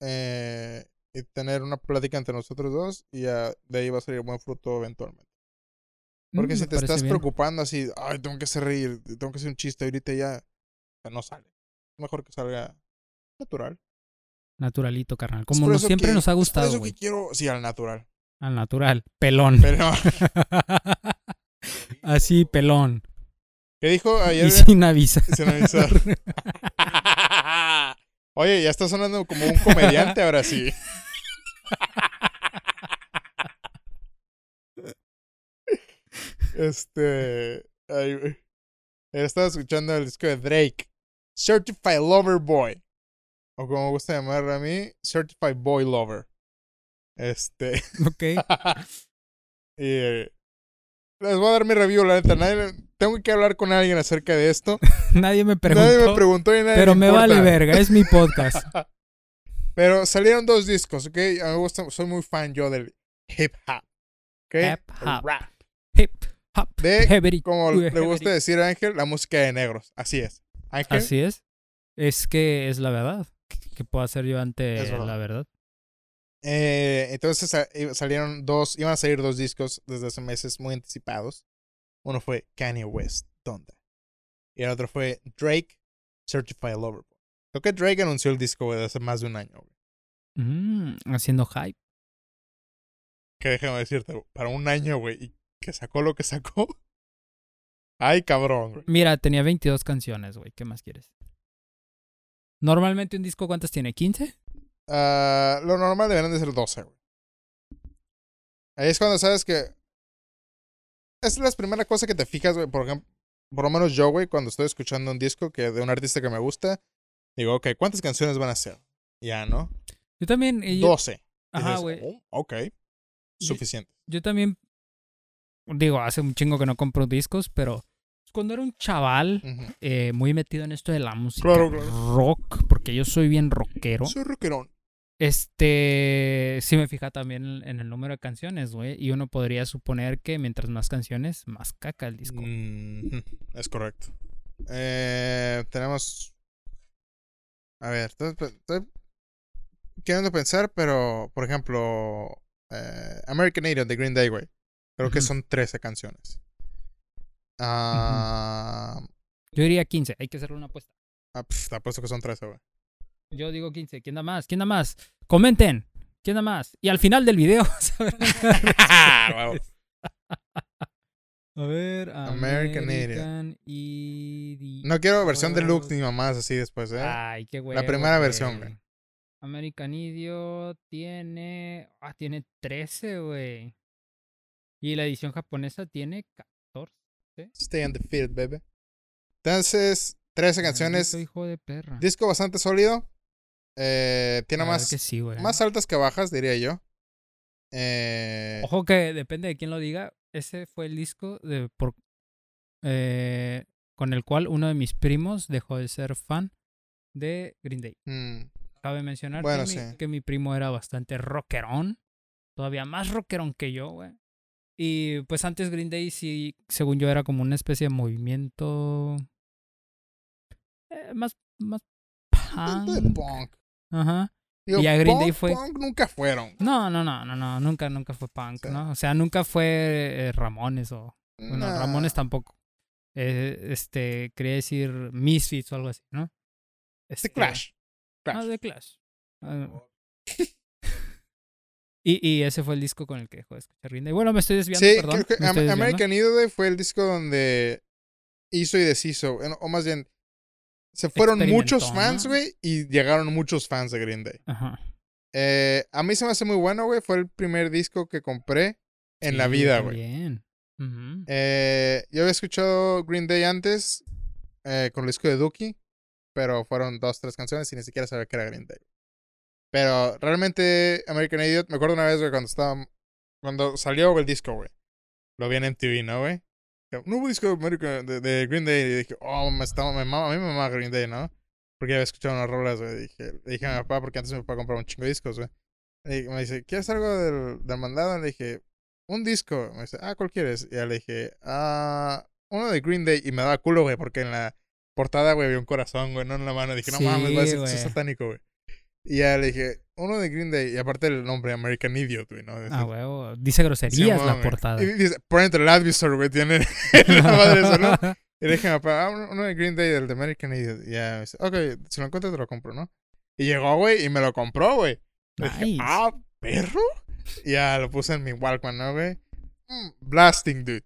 eh, y tener una plática entre nosotros dos y ya de ahí va a salir buen fruto eventualmente. Porque Mm, si te estás bien. preocupando así, ay, tengo que hacer reír, tengo que hacer un chiste ahorita ya, no sale. Mejor que salga natural. Naturalito, carnal. Es Como nos, eso siempre que- nos ha es por gustado, eso güey. que quiero, sí, al natural. Al natural. Pelón. Pero, Así, pelón. ¿qué dijo ayer? Y sin avisar. Sin avisar. Oye, ya está sonando como un comediante ahora sí. Este. Ay. Estaba escuchando el disco de Drake. Certified Lover Boy. O como me gusta llamarlo a mí, Certified Boy Lover. Este. ok. y, eh, les voy a dar mi review, la neta. Nadie, tengo que hablar con alguien acerca de esto. Nadie me preguntó. Nadie me preguntó y nadie pero me vale verga. Es mi podcast. Pero salieron dos discos, ¿ok? A mí me gusta, soy muy fan yo del hip hop. ¿Ok? Hip hop. Rap. Hip hop. De, heavy, como le gusta decir a Ángel, la música de negros. Así es. Ángel, Así es. Es que es la verdad. ¿Qué puedo hacer yo ante verdad. la verdad? Eh, entonces eh, salieron dos, iban a salir dos discos desde hace meses muy anticipados. Uno fue Kanye West, Donda. Y el otro fue Drake, Certified Lover Boy. Creo que Drake anunció el disco, güey, hace más de un año, güey. Mm, haciendo hype. Que déjame decirte, para un año, güey, y que sacó lo que sacó. Ay, cabrón, güey. Mira, tenía 22 canciones, güey. ¿Qué más quieres? Normalmente un disco, ¿cuántas tiene? ¿15? Ah, lo normal deberían de ser 12, güey. Ahí es cuando sabes que. Es la primera cosa que te fijas, güey. Por ejemplo, por lo menos yo, güey, cuando estoy escuchando un disco que de un artista que me gusta, digo, ok, ¿cuántas canciones van a ser? Ya, ¿no? Yo también. y yo, 12. ajá, Dices, güey. "Oh, ok. Suficiente. Yo también. Digo, hace un chingo que no compro discos, pero Cuando era un chaval, eh, muy metido en esto de la música Claro, claro. rock, porque yo soy bien rockero. Soy rockerón. Este, sí me fija también en el número de canciones, güey. Y uno podría suponer que mientras más canciones, más caca el disco. Mhm, Es correcto. Eh, tenemos. A ver, estoy, queriendo pensar, pero por ejemplo, eh, American Idiot de Green Day, güey. Creo que son 13 canciones. Ah, Yo diría 15, hay que hacerle una apuesta. ah, pf, te apuesto que son 13, güey. Yo digo 15. ¿Quién da más? ¿Quién da más? Comenten. ¿Quién da más? Y al final del video, vamos a ver. American Idiot. American Idiot. No quiero versión deluxe ni mamás así después, ¿eh? Ay, qué güey. La primera versión, güey. American Idiot tiene. Ah, tiene 13, güey. Y la edición japonesa tiene 14. Stay undefeated, baby. Entonces, 13 canciones. Maldito hijo de perra. Disco bastante sólido. Eh, tiene más, sí, más altas que bajas, diría yo. Eh, Ojo que depende de quién lo diga. Ese fue el disco de por, eh, con el cual uno de mis primos dejó de ser fan de Green Day. mm, Cabe mencionar Bueno, que, mi, sí. que mi primo era bastante rockerón. Todavía más rockerón que yo, güey. Y pues antes Green Day sí, según yo, era como una especie de movimiento eh, más, más de punk. Ajá. Digo, Y a Green Day fue- punk nunca fueron. No, no, no, no, no, nunca, nunca fue punk, Sí. ¿no? O sea, nunca fue eh, Ramones o Bueno, Nah. Ramones tampoco. Eh, este, quería decir Misfits o algo así, ¿no? The Este, Clash. Ah, Clash. The Clash. Y, y ese fue el disco con el que dejó de escuchar Green Day. Bueno, me estoy desviando, Sí, perdón. creo que Am- desviando. American güey, fue el disco donde hizo y deshizo. O más bien, se fueron muchos fans, güey, y llegaron muchos fans de Green Day. Ajá. Eh, a mí se me hace muy bueno, güey. Fue el primer disco que compré en la vida, güey. Bien. Eh, yo había escuchado Green Day antes eh, con el disco de Dookie, pero fueron dos, tres canciones y ni siquiera sabía que era Green Day. Pero realmente American Idiot, me acuerdo una vez, güey, cuando estaba, cuando salió el disco, güey. Lo vi en MTV, ¿no, güey? Que, Nuevo disco de, Green Day y dije, oh, me, estaba, me mama, a mí me mama Green Day, ¿no? Porque había escuchado unas rolas, güey. Dije, le dije a mi papá, porque antes mi papá compraba un chingo de discos, güey. Y me dice, ¿quieres algo del, del mandado? Le dije, un disco. Me dice, ah, ¿cuál quieres? Y ya le dije, ah, uno de Green Day. Y me daba culo, güey, porque en la portada, güey, había un corazón, güey, no en la mano. Dije, no Sí, mames, va a ser satánico, güey. Y ya le dije, uno de Green Day. Y aparte el nombre, American Idiot, güey, ¿no? Ah, huevo. Dice groserías Simón, la portada. Y dice, Parental Advisor, güey, tiene la madre eso, ¿no? Y le dije a mi papá, ah, uno- de Green Day, del de American Idiot. Y ya me dice, ok, si lo encuentro te lo compro, ¿no? Y llegó, güey, y me lo compró, güey. Le dije, Nice. ah, perro. Y ya lo puse en mi Walkman, ¿no, güey? Mm, blasting, dude.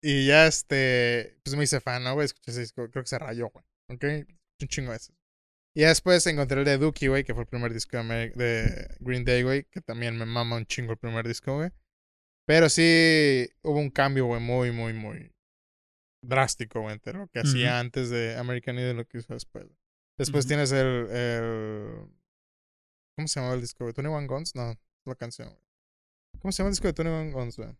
Y ya, este, pues me hice fan, ¿no, güey? Escuché ese disco, creo que se rayó, güey. ¿Ok? Un chingo de eso. Y después encontré el de Dookie, güey, que fue el primer disco de, Green Day, güey, que también me mama un chingo el primer disco, güey. Pero sí hubo un cambio, güey, muy, muy, muy drástico, güey, entre lo que hacía antes de American Idol y lo que hizo después. Después tienes el, el... ¿Cómo se llamaba el disco, güey? ¿Tony One Guns? No, la canción, güey. ¿Cómo se llama el disco de Tony One Guns, güey?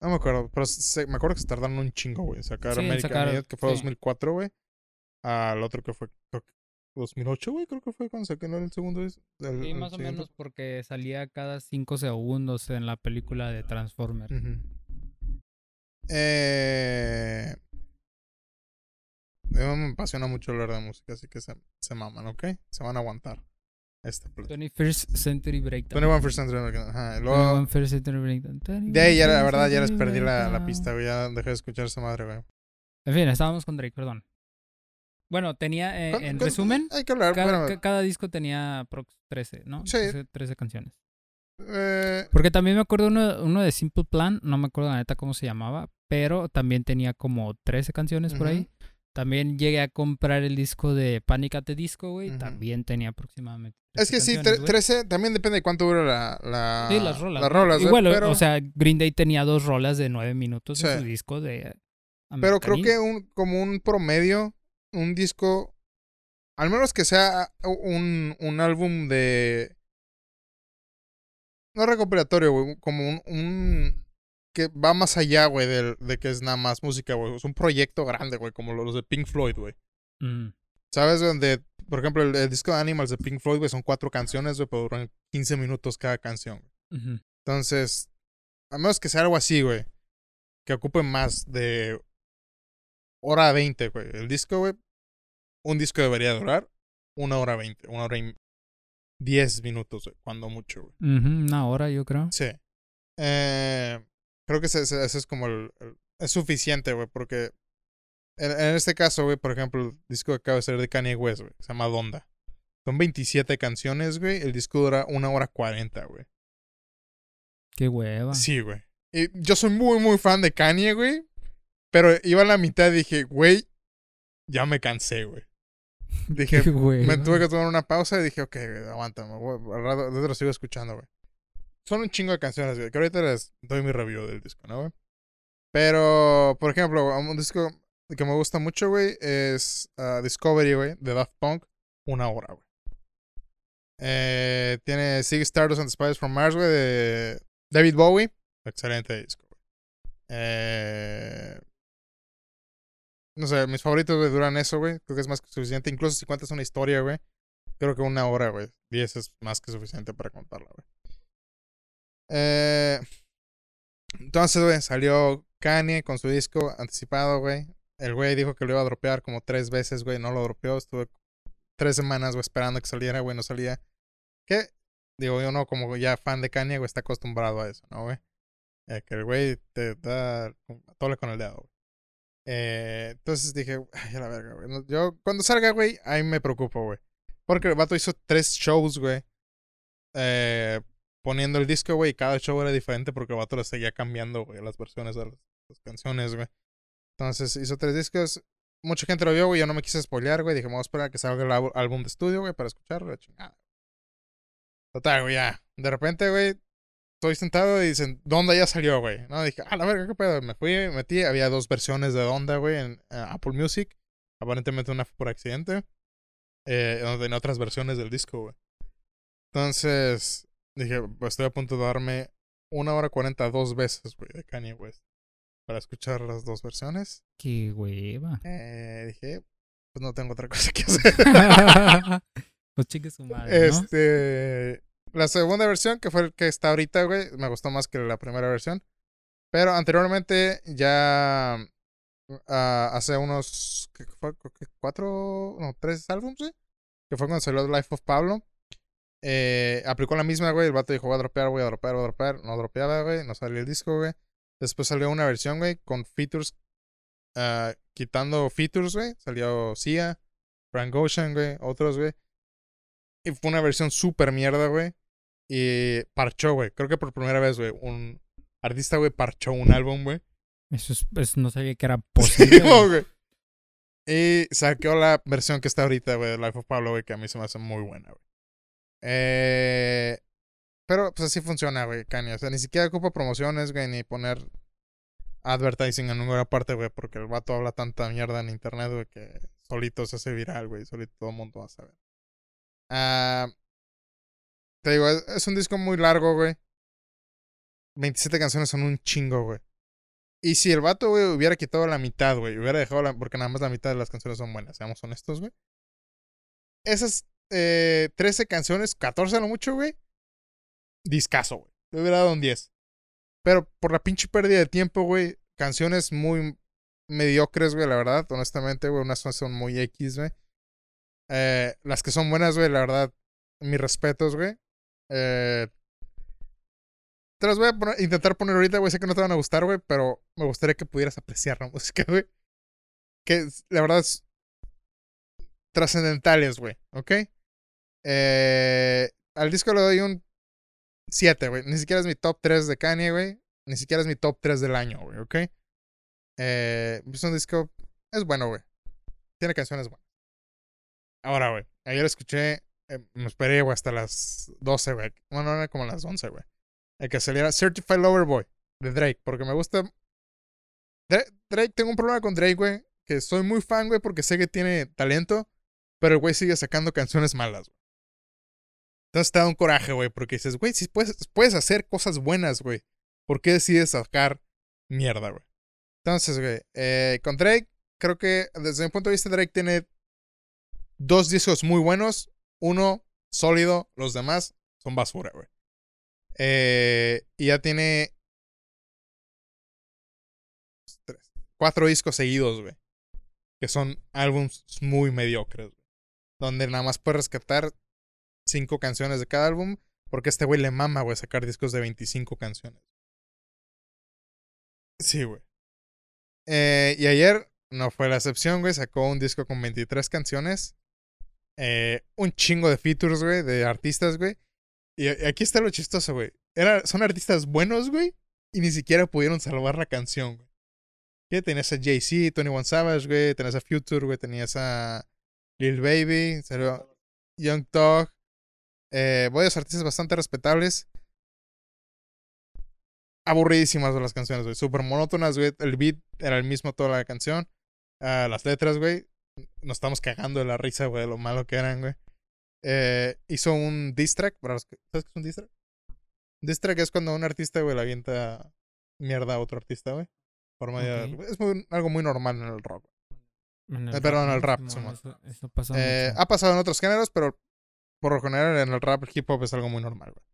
No me acuerdo, pero se- me acuerdo que se tardaron un chingo, güey. Sacar Sí, American sacar, Idiot, que fue sí. 2004, güey. Al otro que fue, creo que 2008, güey, creo que fue cuando saqué el segundo. el- Sí, el más o menos porque salía cada cinco segundos en la película de Transformers. Ujú. Eh... a mí Me apasiona mucho hablar de música, así que se, se maman, ¿ok? Se van a aguantar. Este plot. 21st Century Breakdown. 21 First Century American, Ajá. luego, 21st Century Breakdown. de ahí ya la 21st verdad ya les perdí la, la Breakdown. pista, güey. Ya dejé de escuchar esa madre, güey. En fin, estábamos con Drake, perdón. Bueno, tenía, eh, Con- en con- resumen, Hay que hablar, cada, espérame. ca- cada disco tenía prox 13, ¿no? Sí. 13, 13 canciones. Eh, Porque también me acuerdo uno, uno de Simple Plan, no me acuerdo la neta cómo se llamaba, pero también tenía como 13 canciones por ahí. También llegué a comprar el disco de Panic at the Disco, güey. También tenía aproximadamente. es 13 que sí, canciones, tre- güey. 13 también depende de cuánto dura la, la, Sí, las rolas. Las rolas, güey, Igual, pero, o sea, Green Day tenía dos rolas de nueve minutos en Sí. su disco de. pero creo que un, como un promedio, un disco, al menos que sea un, un álbum de... No recopilatorio, güey, como un, un que va más allá, güey, de, de que es nada más música, güey. Es un proyecto grande, güey, como los de Pink Floyd, güey. Mm. ¿Sabes? Donde, por ejemplo, el, el disco de Animals de Pink Floyd, güey, son cuatro canciones, güey, pero duran 15 minutos cada canción. güey. Entonces, a menos que sea algo así, güey, que ocupe más de hora 20, güey. El disco, güey, un disco debería durar una hora 20, una hora y 10 minutos, güey, cuando mucho, güey. Una hora, yo creo. Sí. Eh, creo que ese, es como el, el- Es suficiente, güey, porque... En, en este caso, güey, por ejemplo, el disco que acaba de ser de Kanye West, güey, se llama Donda. Son 27 canciones, güey. El disco dura una hora 40, güey. Qué hueva. Sí, güey. Y yo soy muy, muy fan de Kanye, güey. Pero iba a la mitad y dije, güey, ya me cansé, güey. Dije, me tuve que tomar una pausa y dije, ok, güey, aguántame, güey. Al rato lo sigo escuchando, güey. Son un chingo de canciones, güey. Que ahorita les doy mi review del disco, ¿no, güey? Pero, por ejemplo, un disco que me gusta mucho, güey, es ah, Discovery, güey, de Daft Punk. Una hora, güey. Eh, tiene Sig Stardust and Spiders from Mars, güey, de David Bowie. Excelente disco, güey. Eh, no sé, mis favoritos, duran eso, güey. Creo que es más que suficiente. Incluso si cuentas una historia, güey. Creo que una hora, güey. Diez es más que suficiente para contarla, güey. Eh, entonces, güey, salió Kanye con su disco anticipado, güey. El güey dijo que lo iba a dropear como tres veces, güey. No lo dropeó. Estuve tres semanas, güey, esperando que saliera, güey. No salía. ¿Qué? Digo, yo no, como ya fan de Kanye, güey, está acostumbrado a eso, ¿no, güey? Eh, que el güey te da tole con el dedo, güey. Eh, entonces dije, ay, a la verga, güey. Yo, cuando salga, güey, ahí me preocupo, güey. Porque el vato hizo tres shows, güey. Eh, poniendo el disco, güey, y cada show era diferente porque el vato le seguía cambiando, güey, las versiones de las, canciones, güey. Entonces hizo tres discos. Mucha gente lo vio, güey. Yo no me quise spoilear, güey. Dije, vamos a esperar a que salga el álbum- de estudio, güey, para escucharlo. la chingada. Total, güey, ya. De repente, güey, estoy sentado y dicen, Donda ya salió, güey. No, dije, ah, la verga, qué pedo. Me fui, me metí. Había dos versiones de Donda, güey, en eh, Apple Music. Aparentemente una por accidente. Eh, donde tenía otras versiones del disco, güey. Entonces, dije, estoy a punto de darme una hora cuarenta dos veces, güey, de Kanye West. Para escuchar las dos versiones. Qué hueva. Eh, dije, pues no tengo otra cosa que hacer. pues chique su madre, ¿no? Este. La segunda versión, que fue el que está ahorita, güey, me gustó más que la primera versión. Pero anteriormente ya. ah, hace unos. ¿qué fue? Cuatro. No, tres álbumes, güey. Que fue cuando salió Life of Pablo. Eh, aplicó la misma, güey. El vato dijo, voy a dropear, voy a dropear, voy a dropear. No dropeaba, güey. No salió el disco, güey. Después salió una versión, güey, con features. ah, quitando features, güey. Salió Sia, Frank Ocean, güey. Otros, güey. Y fue una versión súper mierda, güey. Y parchó, güey. Creo que por primera vez, güey. Un artista, güey, parchó un álbum, güey. Eso, es, eso no sabía que era posible. güey. Y sacó la versión que está ahorita, güey, de Life of Pablo, güey, que a mí se me hace muy buena, güey. Eh, pero, pues así funciona, güey, Kanye. O sea, ni siquiera ocupa promociones, güey, ni poner advertising en ninguna parte, güey, porque el vato habla tanta mierda en internet, güey, que solito se hace viral, güey, solito todo el mundo va a saber. Ah, te digo, es, un disco muy largo, güey. 27 canciones son un chingo, güey. Y si el vato, güey, hubiera quitado la mitad, güey, hubiera dejado la. Porque nada más la mitad de las canciones son buenas, seamos honestos, güey. Esas eh, 13 canciones, 14 a lo mucho, güey. Discaso, güey. Le hubiera dado un 10. Pero por la pinche pérdida de tiempo, güey. Canciones muy mediocres, güey, la verdad. Honestamente, güey. Unas son- muy X, güey. Eh, las que son buenas, güey, la verdad. Mis respetos, güey. Eh, te las voy a intentar poner ahorita, güey. Sé que no te van a gustar, güey, pero me gustaría que pudieras apreciar la música, güey. Que la verdad es trascendentales, güey. ¿Ok? Eh, al disco le doy un 7, güey. Ni siquiera es mi top 3 de Kanye, güey. Ni siquiera es mi top 3 del año, güey. ¿Ok? Eh, es un disco. Es bueno, güey. Tiene canciones buenas. Ahora, güey. Ayer escuché. eh, me esperé, güey, hasta las 12, güey. Bueno, era como las 11, güey. El que saliera Certified Lover Boy de Drake. Porque me gusta. Dra- Drake, tengo un problema con Drake, güey. Que soy muy fan, güey, porque sé que tiene talento. Pero el güey sigue sacando canciones malas, güey. Entonces te da un coraje, güey. Porque dices, güey, si puedes, puedes hacer cosas buenas, güey. ¿Por qué decides sacar mierda, güey. Entonces, güey, eh, con Drake, creo que desde mi punto de vista, Drake tiene dos discos muy buenos. Uno sólido, los demás son basura, güey. Eh, y ya tiene tres, cuatro discos seguidos, güey. Que son álbums muy mediocres, güey. Donde nada más puede rescatar cinco canciones de cada álbum. Porque este güey le mama, güey, sacar discos de 25 canciones. Sí, güey. Eh, y ayer no fue la excepción, güey. Sacó un disco con 23 canciones. Eh, un chingo de features, güey, de artistas, güey. Y aquí está lo chistoso, güey. Son artistas buenos, güey. Y ni siquiera pudieron salvar la canción, güey. ¿Qué? Tenías a Jay-Z, Tony One Savage, güey. Tenías a Future, güey. Tenías a Lil Baby. Young Thug. Eh, varios artistas bastante respetables. Aburridísimas las canciones, güey. Súper monótonas, güey. El beat era el mismo toda la canción. Uh, las letras, güey. Nos estamos cagando de la risa, güey, de lo malo que eran, güey. Eh, hizo un diss track. ¿Sabes qué es un diss track? Diss track es cuando un artista, güey, le avienta mierda a otro artista, güey. Medio Es algo muy normal en el rock. En el eh, perdón, en el rap. eso, eso pasa eh, ha pasado en otros géneros, pero por lo general en el rap, el hip hop es algo muy normal, güey.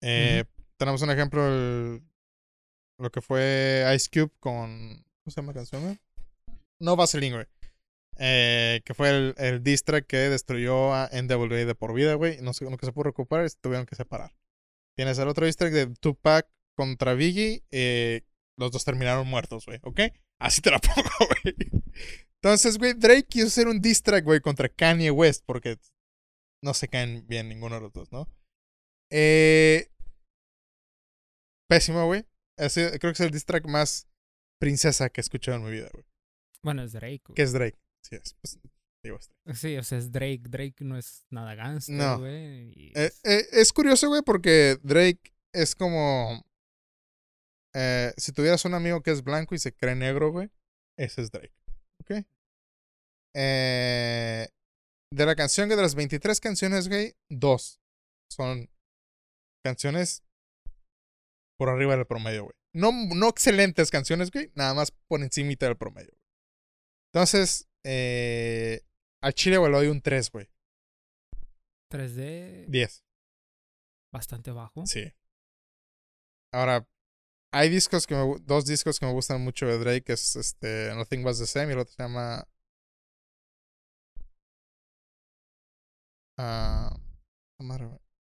Eh, Tenemos un ejemplo, el, lo que fue Ice Cube con. ¿Cómo se llama la canción, güey? No Vaseline, güey. Eh, que fue el, el diss track que destruyó a NWA de por vida, güey. No, sé, que se pudo recuperar y se tuvieron que separar. Tienes el otro diss track de Tupac contra Biggie. Eh, los dos terminaron muertos, güey, ¿ok? Así te la pongo, güey. Entonces, güey, Drake quiso hacer un diss track, güey, contra Kanye West porque no se caen bien ninguno de los dos, ¿no? Eh, pésimo, güey. Creo que es el diss track más princesa que he escuchado en mi vida, güey. Bueno, es Drake. ¿Qué es Drake? Sí, es. Pues, Sí, o sea, es Drake. Drake no es nada gangster, no. güey. Eh, eh, es curioso, güey, porque Drake es como. Eh, si tuvieras un amigo que es blanco y se cree negro, güey, ese es Drake. ¿Ok? Eh, de la canción, que de las 23 canciones, güey, dos son canciones por arriba del promedio, güey. No, no excelentes canciones, güey, nada más por encima del promedio. Entonces, eh, al Chile, güey, le doy un 3, güey. 3 de... 10. Bastante bajo. Sí. Ahora, hay discos que me, dos discos que me gustan mucho de Drake, que es este Nothing Was the Same y el otro se llama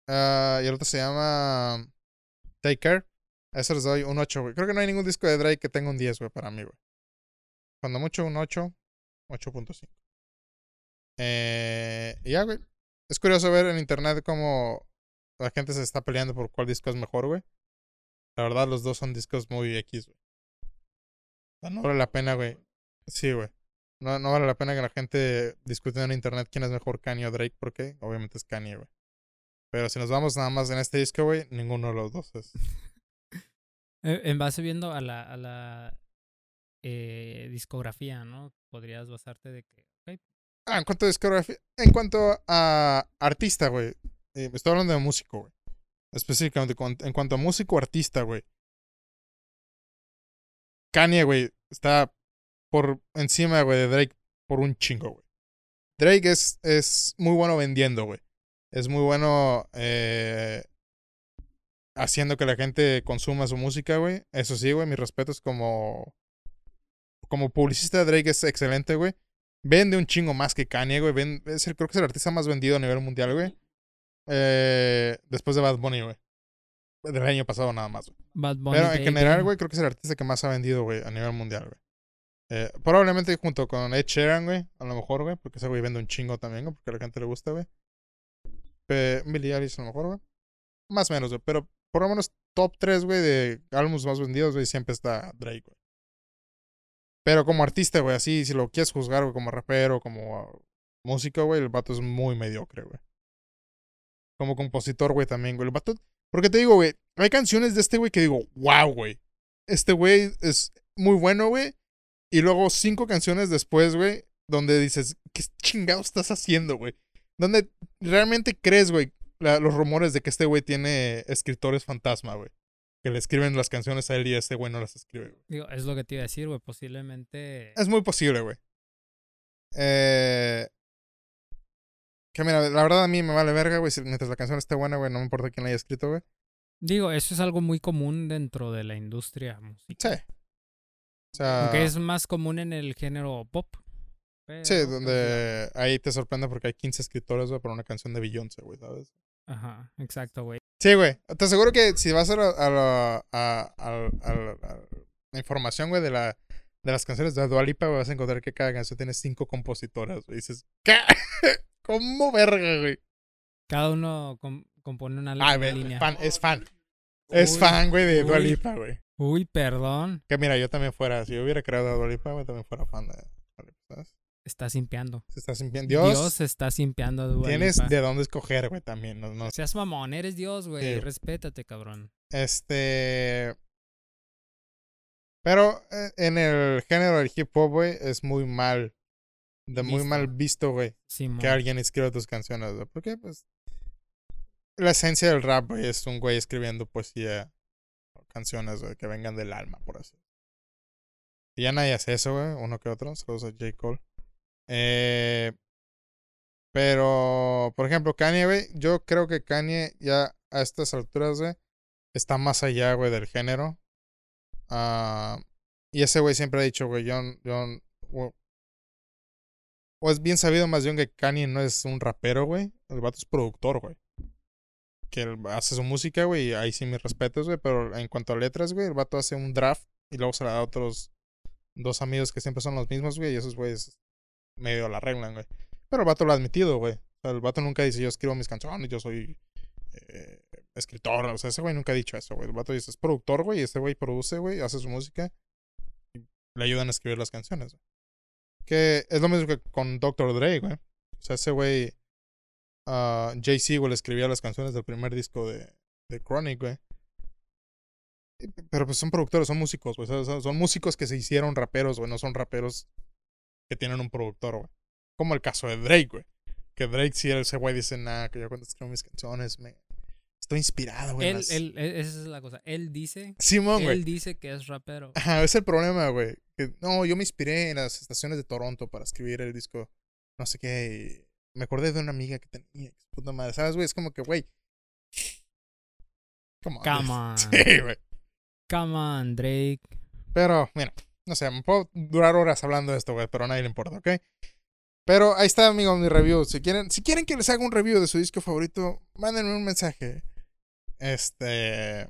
Uh, y el otro se llama Take Care. A eso les doy un 8, güey. Creo que no hay ningún disco de Drake que tenga un 10, güey, para mí, güey. Cuando mucho, un 8, 8.5. Eh, y ya, güey. Es curioso ver en internet cómo la gente se está peleando por cuál disco es mejor, güey. La verdad, los dos son discos muy X, güey. No vale la pena, güey. Sí, güey. No, no vale la pena que la gente discute en internet quién es mejor Kanye o Drake, porque obviamente es Kanye, güey. Pero si nos vamos nada más en este disco, güey, ninguno de los dos es. en base viendo a la, a la eh, discografía, ¿no? Podrías basarte de que. Ah, en cuanto a discografía. En cuanto a artista, güey. Eh, estoy hablando de músico, güey. Específicamente, en cuanto a músico artista, güey. Kanye, güey, está por encima, güey, de Drake por un chingo, güey. Drake es, es muy bueno vendiendo, güey. Es muy bueno eh, haciendo que la gente consuma su música, güey. Eso sí, güey, mis respetos como... Como publicista, Drake es excelente, güey. Vende un chingo más que Kanye, güey. es el, creo que es el artista más vendido a nivel mundial, güey. Eh, después de Bad Bunny, güey. Del año pasado nada más, güey. Bad Bunny. Pero en general, güey, creo que es el artista que más ha vendido, güey, a nivel mundial, güey. Eh, probablemente junto con Ed Sheeran, güey. A lo mejor, güey. Porque ese güey vende un chingo también, güey. Porque a la gente le gusta, güey. Eilish a lo mejor, güey. Más o menos, güey. Pero por lo menos top 3, güey, de álbumes más vendidos, güey, siempre está Drake, güey. Pero como artista, güey, así, si lo quieres juzgar, güey, como rapero, como músico, güey, el vato es muy mediocre, güey. Como compositor, güey, también, güey. El vato. Porque te digo, güey, hay canciones de este güey que digo, wow, güey. Este güey es muy bueno, güey. Y luego cinco canciones después, güey, donde dices, ¿qué chingado estás haciendo, güey? Donde realmente crees, güey, los rumores de que este güey tiene escritores fantasma, güey. que le escriben las canciones a él y este güey no las escribe, güey. Digo, es lo que te iba a decir, güey. Posiblemente. Es muy posible, güey. Eh, que mira, la verdad a mí me vale verga, güey. si- Mientras la canción esté buena, güey, no me importa quién la haya escrito, güey. Digo, eso es algo muy común dentro de la industria musical. Sí. O sea, Aunque es más común en el género pop. pero, sí, donde ahí te sorprende porque hay 15 escritores, güey, para una canción de Beyoncé, güey, ¿sabes? Ajá, exacto, güey. Sí, güey. Te aseguro que si vas a la, a la, a- a- a la- información, güey, de, la, de las canciones de Dua Lipa, güey, vas a encontrar que cada canción tiene cinco compositoras. Y dices, ¿qué? ¿Cómo verga, güey? Cada uno com- compone una, Ah, una línea. fan, es fan. Es Uy, fan, güey, de Dua uy. Lipa, güey. Uy, perdón. Que mira, yo también fuera, si yo hubiera creado a Dua Lipa, güey, también fuera fan de Dua Lipa, ¿sabes? Estás simpeando. Se está sintiendo. Dios, Dios, está simpeando a Dua tienes Lipa. de dónde escoger, güey, también. No, no Seas mamón, eres Dios, güey. Sí. Respétate, cabrón. Este. Pero eh, en el género del hip hop, güey, es muy mal. De muy Visto. mal visto, güey, Simón. que alguien escriba tus canciones, güey. Porque, pues. La esencia del rap, güey, es un güey escribiendo poesía canciones, güey, que vengan del alma, por así. Ya nadie hace eso, güey, uno que otro. Saludos a J. Cole. Eh. Pero, por ejemplo, Kanye, güey, yo creo que Kanye ya a estas alturas, güey, está más allá, güey, del género. Ah, y ese güey siempre ha dicho, güey, yo, yo, o, o es bien sabido más bien que Kanye no es un rapero, güey. El vato es productor, güey. Que él hace su música, güey, y ahí sí mis respetos, güey. Pero en cuanto a letras, güey, el vato hace un draft y luego se la da a otros dos amigos que siempre son los mismos, güey, y esos güeyes medio la arreglan, güey. Pero el vato lo ha admitido, güey. O sea, el vato nunca dice, yo escribo mis canciones, yo soy eh, escritor. O sea, ese güey nunca ha dicho eso, güey. El vato dice, es productor, güey, y ese güey produce, güey, hace su música y le ayudan a escribir las canciones. güey. Que es lo mismo que con Dr. Dre, güey. O sea, ese güey, ah, Jay-Z, güey, le escribía las canciones del primer disco de, de Chronic, güey. Pero pues son productores, son músicos, güey. Son, son músicos que se hicieron raperos, güey. No son raperos que tienen un productor, güey. Como el caso de Drake, güey. Que Drake, si ese güey dice, nada, que yo cuando escribo mis canciones me... Estoy inspirado, güey. Él, las-". él, e- esa es la cosa. Él dice, Simón, güey. él dice que es rapero. Ajá, es el problema, güey. No, yo me inspiré en las estaciones de Toronto para escribir el disco, no sé qué. Me acordé de una amiga que tenía, puta madre. ¿Sabes, güey? Es como que, güey. Come on. Come on. Sí, güey. Come on, Drake. Pero, mira, no sé, me puedo durar horas hablando de esto, güey, pero a nadie le importa, ¿ok? Pero ahí está, amigos, mi review. Si quieren, si quieren que les haga un review de su disco favorito, mándenme un mensaje. Este.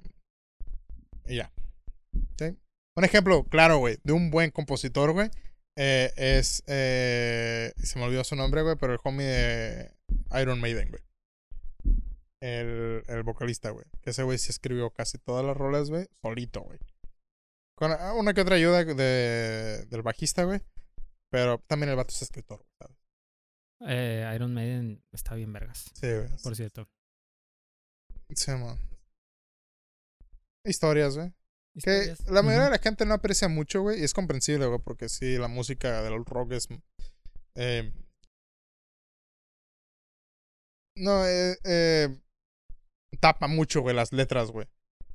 Y ya. ¿Sí? Un ejemplo, claro, güey, de un buen compositor, güey. Eh, es. Eh, se me olvidó su nombre, güey, pero el homie de Iron Maiden, güey. El, el vocalista, güey. Que ese güey sí escribió casi todas las rolas, güey, solito, güey. Con ah, una que otra ayuda de, del bajista, güey. Pero también el vato es escritor, güey, ¿sabes? Eh, Iron Maiden está bien vergas, Sí, güey. por cierto. Sí, man. Historias, güey. Que la mayoría de la gente no aprecia mucho, güey. Y es comprensible, güey, porque sí, la música del rock es. eh, no, eh, eh, tapa mucho, güey, las letras, güey.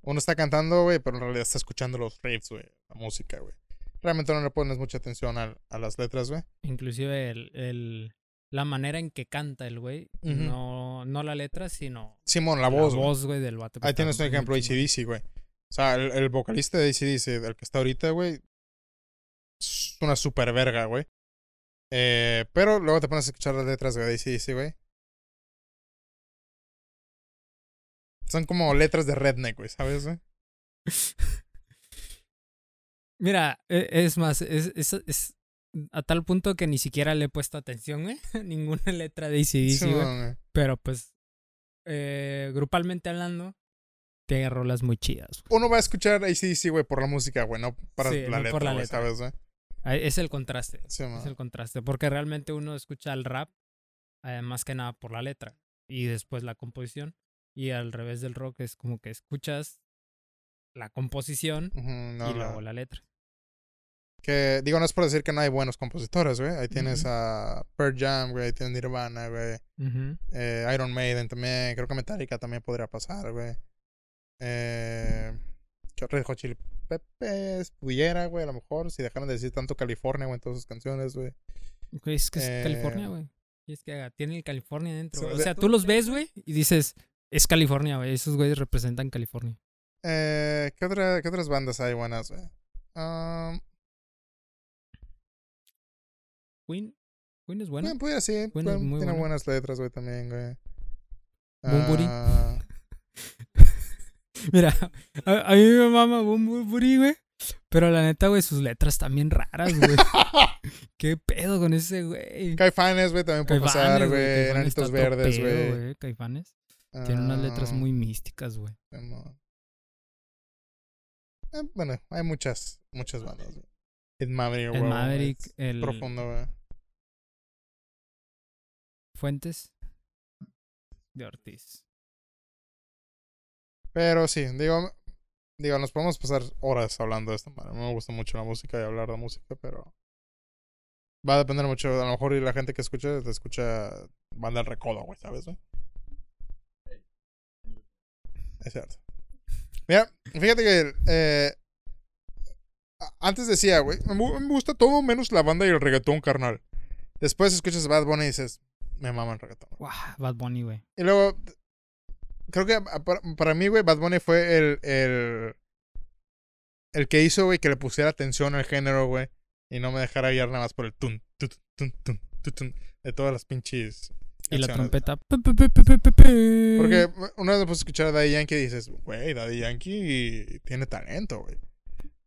Uno está cantando, güey, pero en realidad está escuchando los riffs, güey, la música, güey. Realmente no le pones mucha atención a, a las letras, güey. Inclusive el, el, la manera en que canta el güey, no, no la letra, sino Simón, la voz, la güey. voz, güey, del vato. Ahí tienes un ejemplo. ACDC, güey. O sea, el, el vocalista de ACDC, el que está ahorita, güey, es una super verga, güey. Eh, pero luego te pones a escuchar las letras de ACDC, güey. Son como letras de redneck, güey, ¿sabes, güey? Mira, e- es más, es, es, es a tal punto que ni siquiera le he puesto atención, güey. Ninguna letra de ACDC, güey. Simón, güey. Pero pues, eh, grupalmente hablando, tiene rolas muy chidas. güey. Uno va a escuchar ACDC, güey, por la música, güey, no para Sí, la no letra, por la güey, letra. ¿sabes, güey? Es el contraste. Sí, Es el contraste. Porque realmente uno escucha el rap, eh, más que nada por la letra. Y después la composición. Y al revés del rock es como que escuchas la composición no, y no. luego la letra. Que, digo, no es por decir que no hay buenos compositores, güey. Ahí tienes a Pearl Jam, güey. Ahí tienes Nirvana, güey. Eh, Iron Maiden también. Creo que Metallica también podría pasar, güey. Eh, Red Hot Chili Peppers pudiera, güey, a lo mejor, si dejaran de decir tanto California, güey, en todas sus canciones, güey. Es que es Eh, California, güey. Y es que haga, tiene el California dentro. O sea, tú los ves, güey, y dices, es California, güey. Esos güeyes representan California. Eh, ¿qué, otra, ¿Qué otras bandas hay buenas, güey? Um, Queen, Queen es buena. bueno, pudiera sí, muy tiene buena. buenas letras, güey, también, güey. Bunbury. Mira, a, a mí me mama Bumburi, güey. Pero la neta, güey, sus letras bien raras, güey. ¿Qué pedo con ese, güey? Caifanes, güey, también puede pasar, Caifanes, güey. Caifanes Enanitos verdes, güey. Caifanes. Tiene unas letras Ah, muy místicas, güey. Eh, bueno, hay muchas, muchas bandas, güey. Ed Maverick, güey, Maverick, el Profundo, güey. Fuentes de Ortiz. Pero sí, digo, digo, nos podemos pasar horas hablando de esta madre. Me gusta mucho la música y hablar de música, pero va a depender mucho. A lo mejor y la gente que escucha, te escucha banda del recodo, güey, ¿sabes, güey? Es cierto. Mira, fíjate que eh, antes decía, güey, me, gusta todo menos la banda y el reggaetón, carnal. Después escuchas Bad Bunny y dices, me mama el reggaetón. Guau, Bad Bunny, güey. Y luego, creo que a- para, para mí, güey, Bad Bunny fue el, el, el que hizo, güey, que le pusiera atención al género, güey. Y no me dejara guiar nada más por el tun, tun, tun, tun, tun, de todas las pinches. Y la trompeta. pe, pe, pe, pe, pe, pe, pe. Porque una vez después de escuchar a Daddy Yankee dices, güey, Daddy Yankee tiene talento, güey.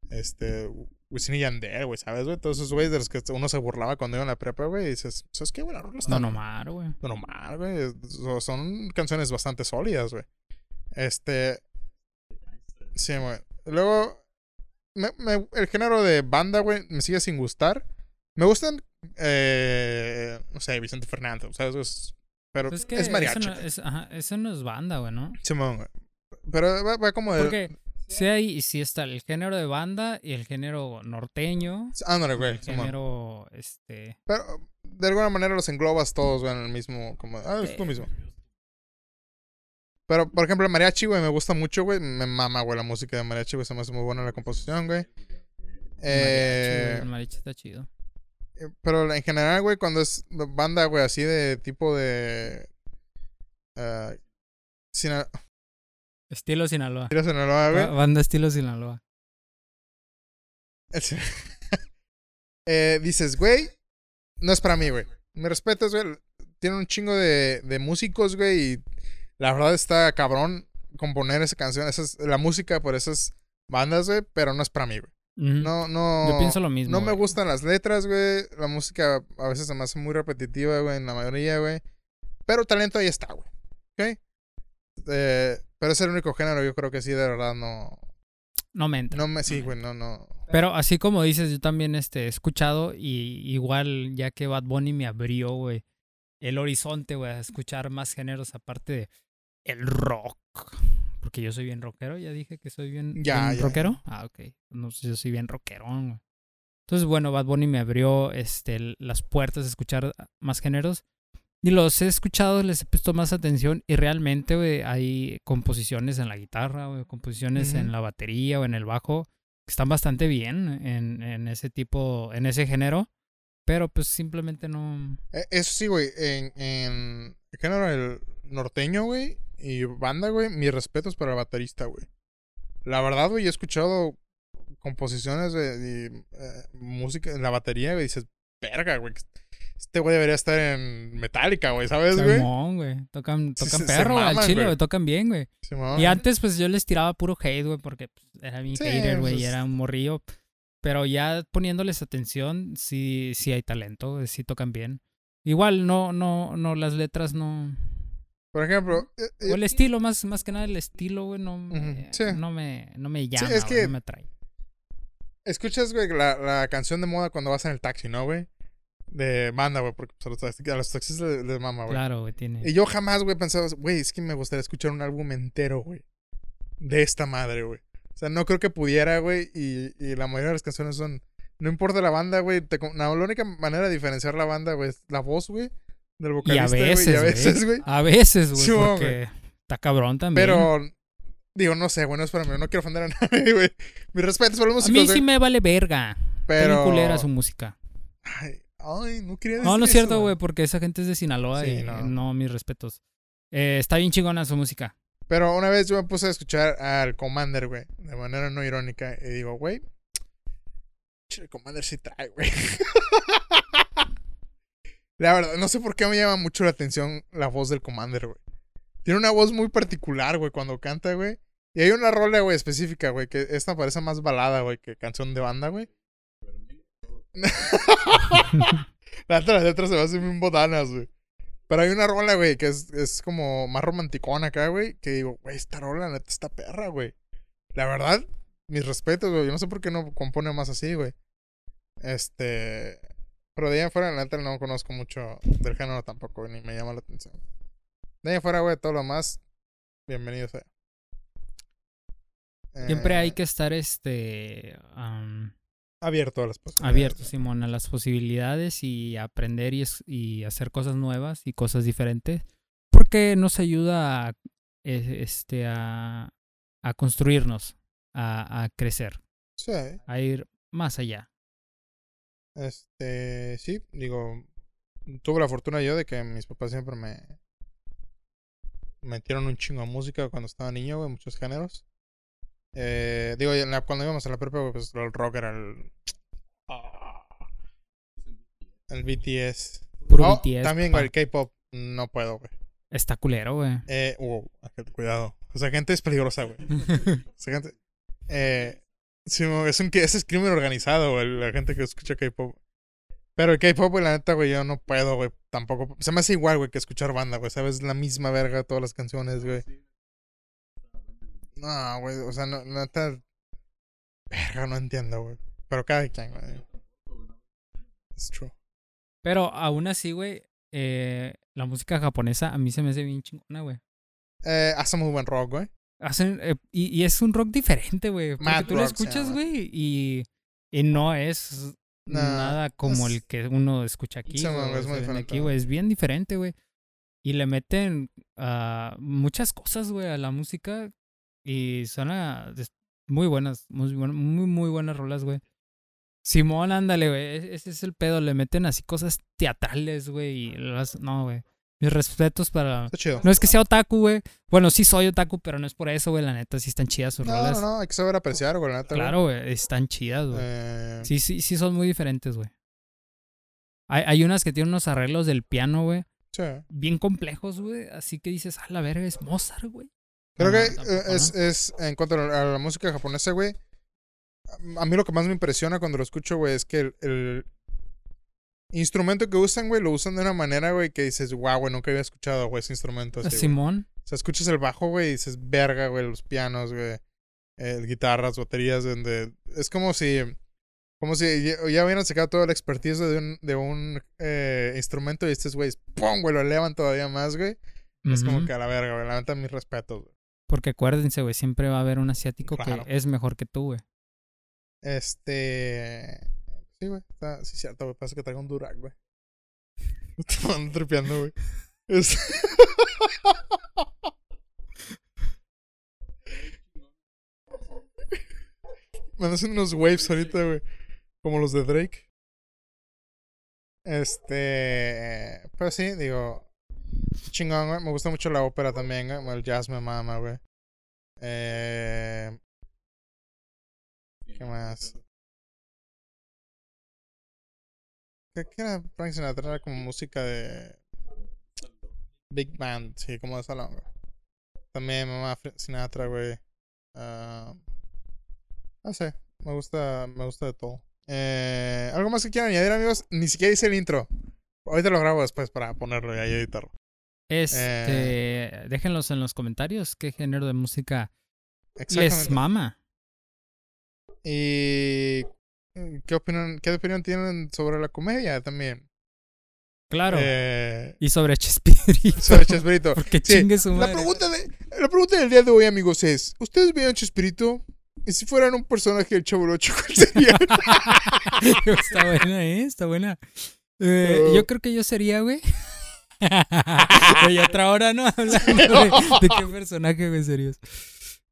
Este, Wisin y Yandel, güey, ¿sabes, güey? Todos esos güeyes de los que uno se burlaba cuando iba en la prepa, güey. Y dices, ¿sabes qué, güey? La rola está Don Omar, güey. Don Omar, güey. So- Son canciones bastante sólidas, güey. Este. Sí, güey. Luego. me- me- el género de banda, güey, me sigue sin gustar. Me gustan. Eh, no sé, Vicente Fernández, ¿sabes? Es- pero Pues es, que eso mariachi. no, es, ajá, eso no es banda, güey, ¿no? Simón, güey. Pero va, va como de. Porque sí hay, sí está el género de banda y el género norteño. Ándale, güey. el género, este... Pero de alguna manera los englobas todos, güey, en el mismo. Como, ah, es Eh, mismo. Pero, por ejemplo, el mariachi, güey, me gusta mucho, güey. Me mama, güey, la música de mariachi, güey. Se me hace muy buena la composición, güey. mariachi, Eh, el mariachi está chido. eh, pero en general, güey, cuando es banda, güey, así de tipo de. ah, Sina- Estilo Sinaloa. Tira Sinaloa, güey. Banda estilo Sinaloa. Eh, dices, güey, no es para mí, güey. Me respetas, güey. Tiene un chingo de, de músicos, güey. Y la verdad está cabrón componer esa canción, esa es- la música por esas bandas, güey. Pero no es para mí, güey. No, no. Yo pienso lo mismo. No me gustan las letras, güey. La música a veces se me hace muy repetitiva, güey, en la mayoría, güey. Pero talento ahí está, güey. ¿Ok? Eh, pero es el único género, yo creo que sí, de verdad, no. No me entra. No me. Sí, güey, no, no. Pero así como dices, yo también este, he escuchado y igual ya que Bad Bunny me abrió, güey, el horizonte, güey, a escuchar más géneros aparte de el rock. Porque yo soy bien rockero, ya dije que soy bien, Ya, bien ya. rockero. Ah, ok. No sé, yo soy bien rockerón, güey. Entonces, bueno, Bad Bunny me abrió este, las puertas a escuchar más géneros. Y los he escuchado, les he puesto más atención y realmente, güey, hay composiciones en la guitarra, güey, composiciones en la batería o en el bajo que están bastante bien en, en ese tipo, en ese género, pero pues simplemente no... Eh, Eso sí, güey. En, en el género el norteño, güey, y banda, güey, mis respetos para el baterista, güey. La verdad, güey, he escuchado composiciones de, de, eh, música en la batería, güey, dices, verga, güey. Este güey debería estar en Metallica, güey, ¿sabes, güey? Simón, güey. Tocan, tocan perro, al chile, güey. tocan bien, güey. Y antes, pues yo les tiraba puro hate, güey, porque pues, era mi Sí, hater, güey, y pues- era un morrillo. Pero ya poniéndoles atención, sí, sí hay talento, sí tocan bien. Igual, no, no, no, las letras no... Por ejemplo, eh, eh, O el estilo, más, más que nada el estilo, güey, no, sí. no me, no me llama, es que- no me atrae. escuchas, güey, la, la canción de moda cuando vas en el taxi, ¿no, güey? De banda, güey, porque pues, a los taxis, a los taxis les, les mama, güey. Claro, güey, tiene... Y yo jamás, güey, pensaba, güey, es que me gustaría escuchar un álbum entero, güey. De esta madre, güey. O sea, no creo que pudiera, güey. Y, y la mayoría de las canciones son. No importa la banda, güey. te La, única manera de diferenciar la banda, güey, es la voz, güey. Del Y vocalista, a güey. veces, Y a veces, güey. A veces, güey, Sí, güey. porque está cabrón también. Pero Digo, no sé, bueno, es para mí, no quiero ofender a nadie, güey. Mi respeto para los A músicos, mí güey, sí me vale verga. pero... Pero... culera su música. Ay, ay, no quería decir No, no es cierto, güey, porque esa gente es de Sinaloa Sí, y no. no. mis respetos. Eh, está bien chingona su música. Pero una vez yo me puse a escuchar al Commander, güey, de manera no irónica, y digo, güey, el Commander sí trae, güey. la verdad, no sé por qué me llama mucho la atención la voz del Commander, güey. Tiene una voz muy particular, güey, cuando canta, güey. Y hay una rola, güey, específica, güey, que esta parece más balada, güey, que canción de banda, güey. las letras se me hacen bien botanas, güey. Pero hay una rola, güey, que es, es como más romanticona acá, güey. Que digo, güey, esta rola, la neta, está perra, güey. La verdad, mis respetos, güey. Yo no sé por qué no compone más así, güey. Este. Pero de ahí en fuera, la neta, no conozco mucho del género tampoco, ni me llama la atención. De ahí en fuera, güey, todo lo más, bienvenido sea. Siempre hay Eh, que estar este Abierto a las posibilidades. abierto, Simón, a las posibilidades y aprender y, es- y hacer cosas nuevas y cosas diferentes. Porque nos ayuda a, eh, este, a, a construirnos, a, a crecer, Sí. a ir más allá. Este, sí, digo, tuve la fortuna yo de que mis papás siempre me metieron un chingo de música cuando estaba niño, güey, muchos géneros. Eh, digo, en la- cuando íbamos a la prepa, pues el rock era el... ah, el BTS. Puro Oh, BTS. También, papá. güey, el K-pop, no puedo, güey. Está culero, güey. Eh, wow, cuidado. Esa gente es peligrosa, güey. Esa gente... Eh, sí, es un, ese es crimen organizado, güey, la gente que escucha K-pop. Pero el K-pop, güey, la neta, güey, yo no puedo, güey, tampoco. Se me hace igual, güey, que escuchar banda, güey, ¿sabes? La misma verga todas las canciones, güey. No, güey, o sea, no, neta... Verga, no entiendo, güey. Pero cada quien, güey. Es true. Pero aún así, güey, eh, la música japonesa a mí se me hace bien chingona, güey. Eh, hace muy buen rock, güey. Hacen, eh, y, y es un rock diferente, güey. Porque Mad tú lo rock escuchas, güey, y, y no es No, nada como es- el que uno escucha aquí. Es muy diferente, aquí, güey. Es bien diferente, güey. Y le meten ah, muchas cosas, güey, a la música. Y suena des- muy buenas, muy, muy, muy buenas rolas, güey. Simón, ándale, güey. e- Ese es el pedo. Le meten así cosas teatrales, güey. Y las, no, güey. Mis respetos para. Está chido. No es que sea otaku, güey. Bueno, sí soy otaku, pero no es por eso, güey. La neta, sí están chidas sus No, rolas. no, no, hay que saber apreciar, güey, la neta. Claro, güey. Están chidas, güey. Eh, Sí, sí, sí son muy diferentes, güey. Hay, hay unas que tienen unos arreglos del piano, güey. sí. Bien complejos, güey. Así que dices, ah, la verga, es Mozart, güey. Creo No, que tampoco, eh, es, ¿no? es, en cuanto a la, a la música japonesa, güey, a mí lo que más me impresiona cuando lo escucho, güey, es que el, el instrumento que usan, güey, lo usan de una manera, güey, que dices, wow, güey, nunca había escuchado, güey, ese instrumento así, güey". Simón. O sea, escuchas el bajo, güey, y dices, verga, güey, los pianos, güey, eh, guitarras, baterías, donde... Es como si... Como si ya, ya hubieran sacado toda la expertise de un, de un eh, instrumento y estos güeyes, ¡pum! güey, lo elevan todavía más, güey. Es como que a la verga, güey, la neta, mis respetos, güey. Porque acuérdense, güey, siempre va a haber un asiático Claro. que es mejor que tú, güey. Este. Sí, güey. Está, sí, cierto, güey. Parece que traigo un Durac, güey. Me ando tripeando, güey. Es- Me haciendo unos waves ahorita, güey. Como los de Drake. Este. Pero sí, digo. Chingón, güey. Me gusta mucho la ópera también, güey. El jazz me mama, güey. Eh. ¿Qué más? ¿Qué, qué era Frank Sinatra? Era como música de. Big Band, sí, como de salón, güey. También mamá Sinatra, güey. Ah, no sé, me gusta, me gusta de todo. Eh, ¿Algo más que quieran añadir, amigos? Ni siquiera hice el intro. Ahorita lo grabo después para ponerlo y ahí editarlo. Este, déjenlos en los comentarios qué género de música les mama. ¿Y qué opinión, qué opinión tienen sobre la comedia también? Claro. Eh, y sobre Chespirito. sobre Chespirito. Porque Sí, chingue su La madre. pregunta, de, la pregunta del día de hoy, amigos, es: ¿Ustedes veían Chespirito? ¿Y si fueran un personaje del Chavo del Ocho, cuál sería? está buena, ¿eh? Está buena. Eh, Oh. Yo creo que yo sería, güey. Y otra hora, ¿no? Hablando de, de qué personaje, güey, serías.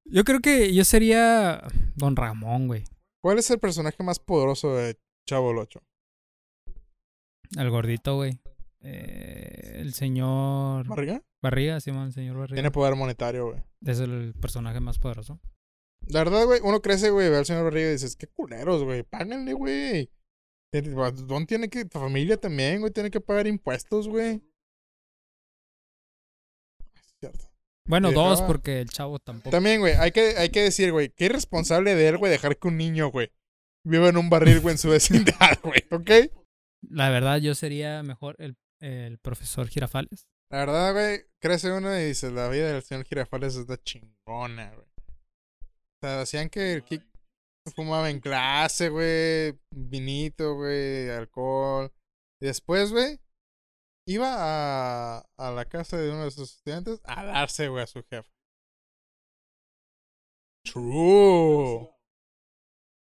Yo creo que yo sería Don Ramón, güey. ¿Cuál es el personaje más poderoso de Chavo 8? El gordito, güey. Eh, el señor ¿Barriga? Barriga, Simón, el señor Barriga. Tiene poder monetario, güey. Es el personaje más poderoso. La verdad, güey, uno crece, güey, ve al señor Barriga y dices, qué culeros, güey, páganle, güey. Don tiene que, tu familia también, güey, tiene que pagar impuestos, güey. Bueno, dos, porque el chavo tampoco. También, güey, hay que, hay que decir, güey, qué irresponsable de él, güey, dejar que un niño, güey, viva en un barril, güey, en su vecindad, güey, ¿ok? La verdad, yo sería mejor el, el profesor Girafales. La verdad, güey, crece uno y dice, la vida del señor Girafales está chingona, güey. O sea, hacían que el Kik fumaba en clase, güey, vinito, güey, alcohol. Y después, güey, iba a, a la casa de uno de sus estudiantes a darse, güey, a su jefe. True.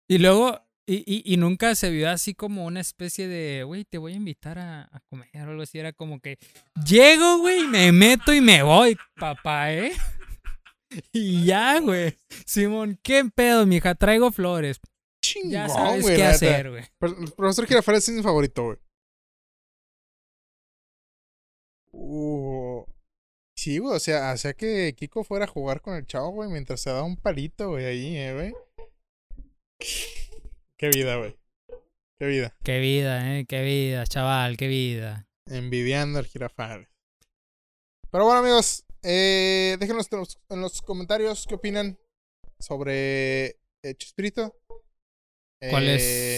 Y luego, y, y, y nunca se vio así como una especie de, güey, te voy a invitar a, a comer o algo así. Era como que llego, güey, me meto y me voy, papá, ¿eh? Y ya, güey. Simón, ¿qué pedo, mija? Traigo flores. Chingón, Ya sabes qué hacer, güey. El profesor Girafales es mi favorito, güey. Uh, sí, güey, o sea, hacía que Kiko fuera a jugar con el chavo, güey, mientras se daba un palito, güey, ahí, eh, güey. Qué vida, güey. Qué vida. Qué vida, ¿eh? Qué vida, chaval, qué vida. Envidiando al Girafales. Pero bueno, amigos, eh, déjenos en los, en los comentarios qué opinan sobre eh, Chespirito. ¿Cuál Eh,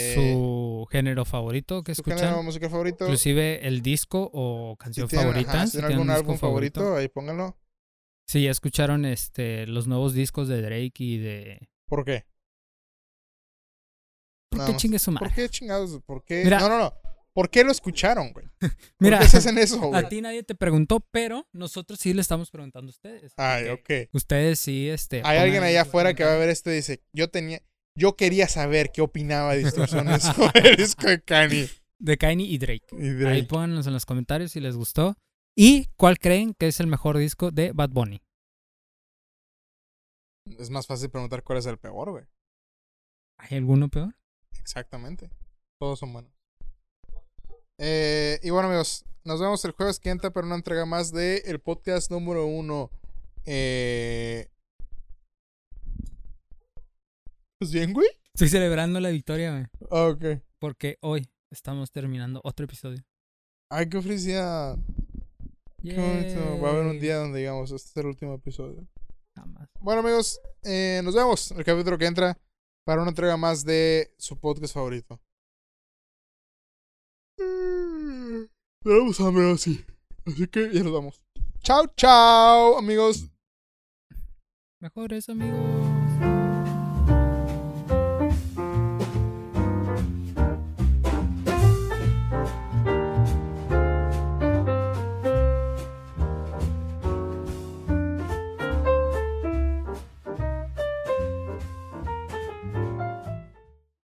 es su género favorito que escuchan? género musical favorito? Inclusive el disco o Si canción tienen, favorita. ajá, si si tienen algún disco álbum favorito, ahí pónganlo. Sí, ya escucharon este los nuevos discos de Drake y de. ¿Por qué? ¿Por Nada qué chingue su madre? ¿Por qué chingados? ¿Por qué? Mira. no, no, no. ¿Por qué lo escucharon, güey? ¿Por Mira, qué se hacen eso, a güey? ti nadie te preguntó, pero nosotros sí le estamos preguntando a ustedes. Ay, ok. Ustedes sí, este. Hay alguien allá afuera que va a ver esto y dice, yo tenía, yo quería saber qué opinaba de Distorsiones sobre el disco de Kanye. De Kanye y Drake. Y Ahí Drake. pónganos en los comentarios si les gustó. ¿Y cuál creen que es el mejor disco de Bad Bunny? Es más fácil preguntar cuál es el peor, güey. ¿Hay alguno peor? Exactamente. Todos son buenos. Eh, y bueno, amigos, nos vemos el jueves que entra para una entrega más de el podcast número uno. Eh... ¿Pues bien, güey? Estoy celebrando la victoria, güey. Ah, ok. Porque hoy estamos terminando otro episodio. Ay, qué felicidad. Qué bonito. Va a haber un día donde digamos, este es el último episodio. Jamás. Bueno, amigos, eh, nos vemos en el capítulo que entra para una entrega más de su podcast favorito. Mm, Tenemos hambre así. Así que ya nos vamos. Chao, chao, amigos. Mejor eso, amigo.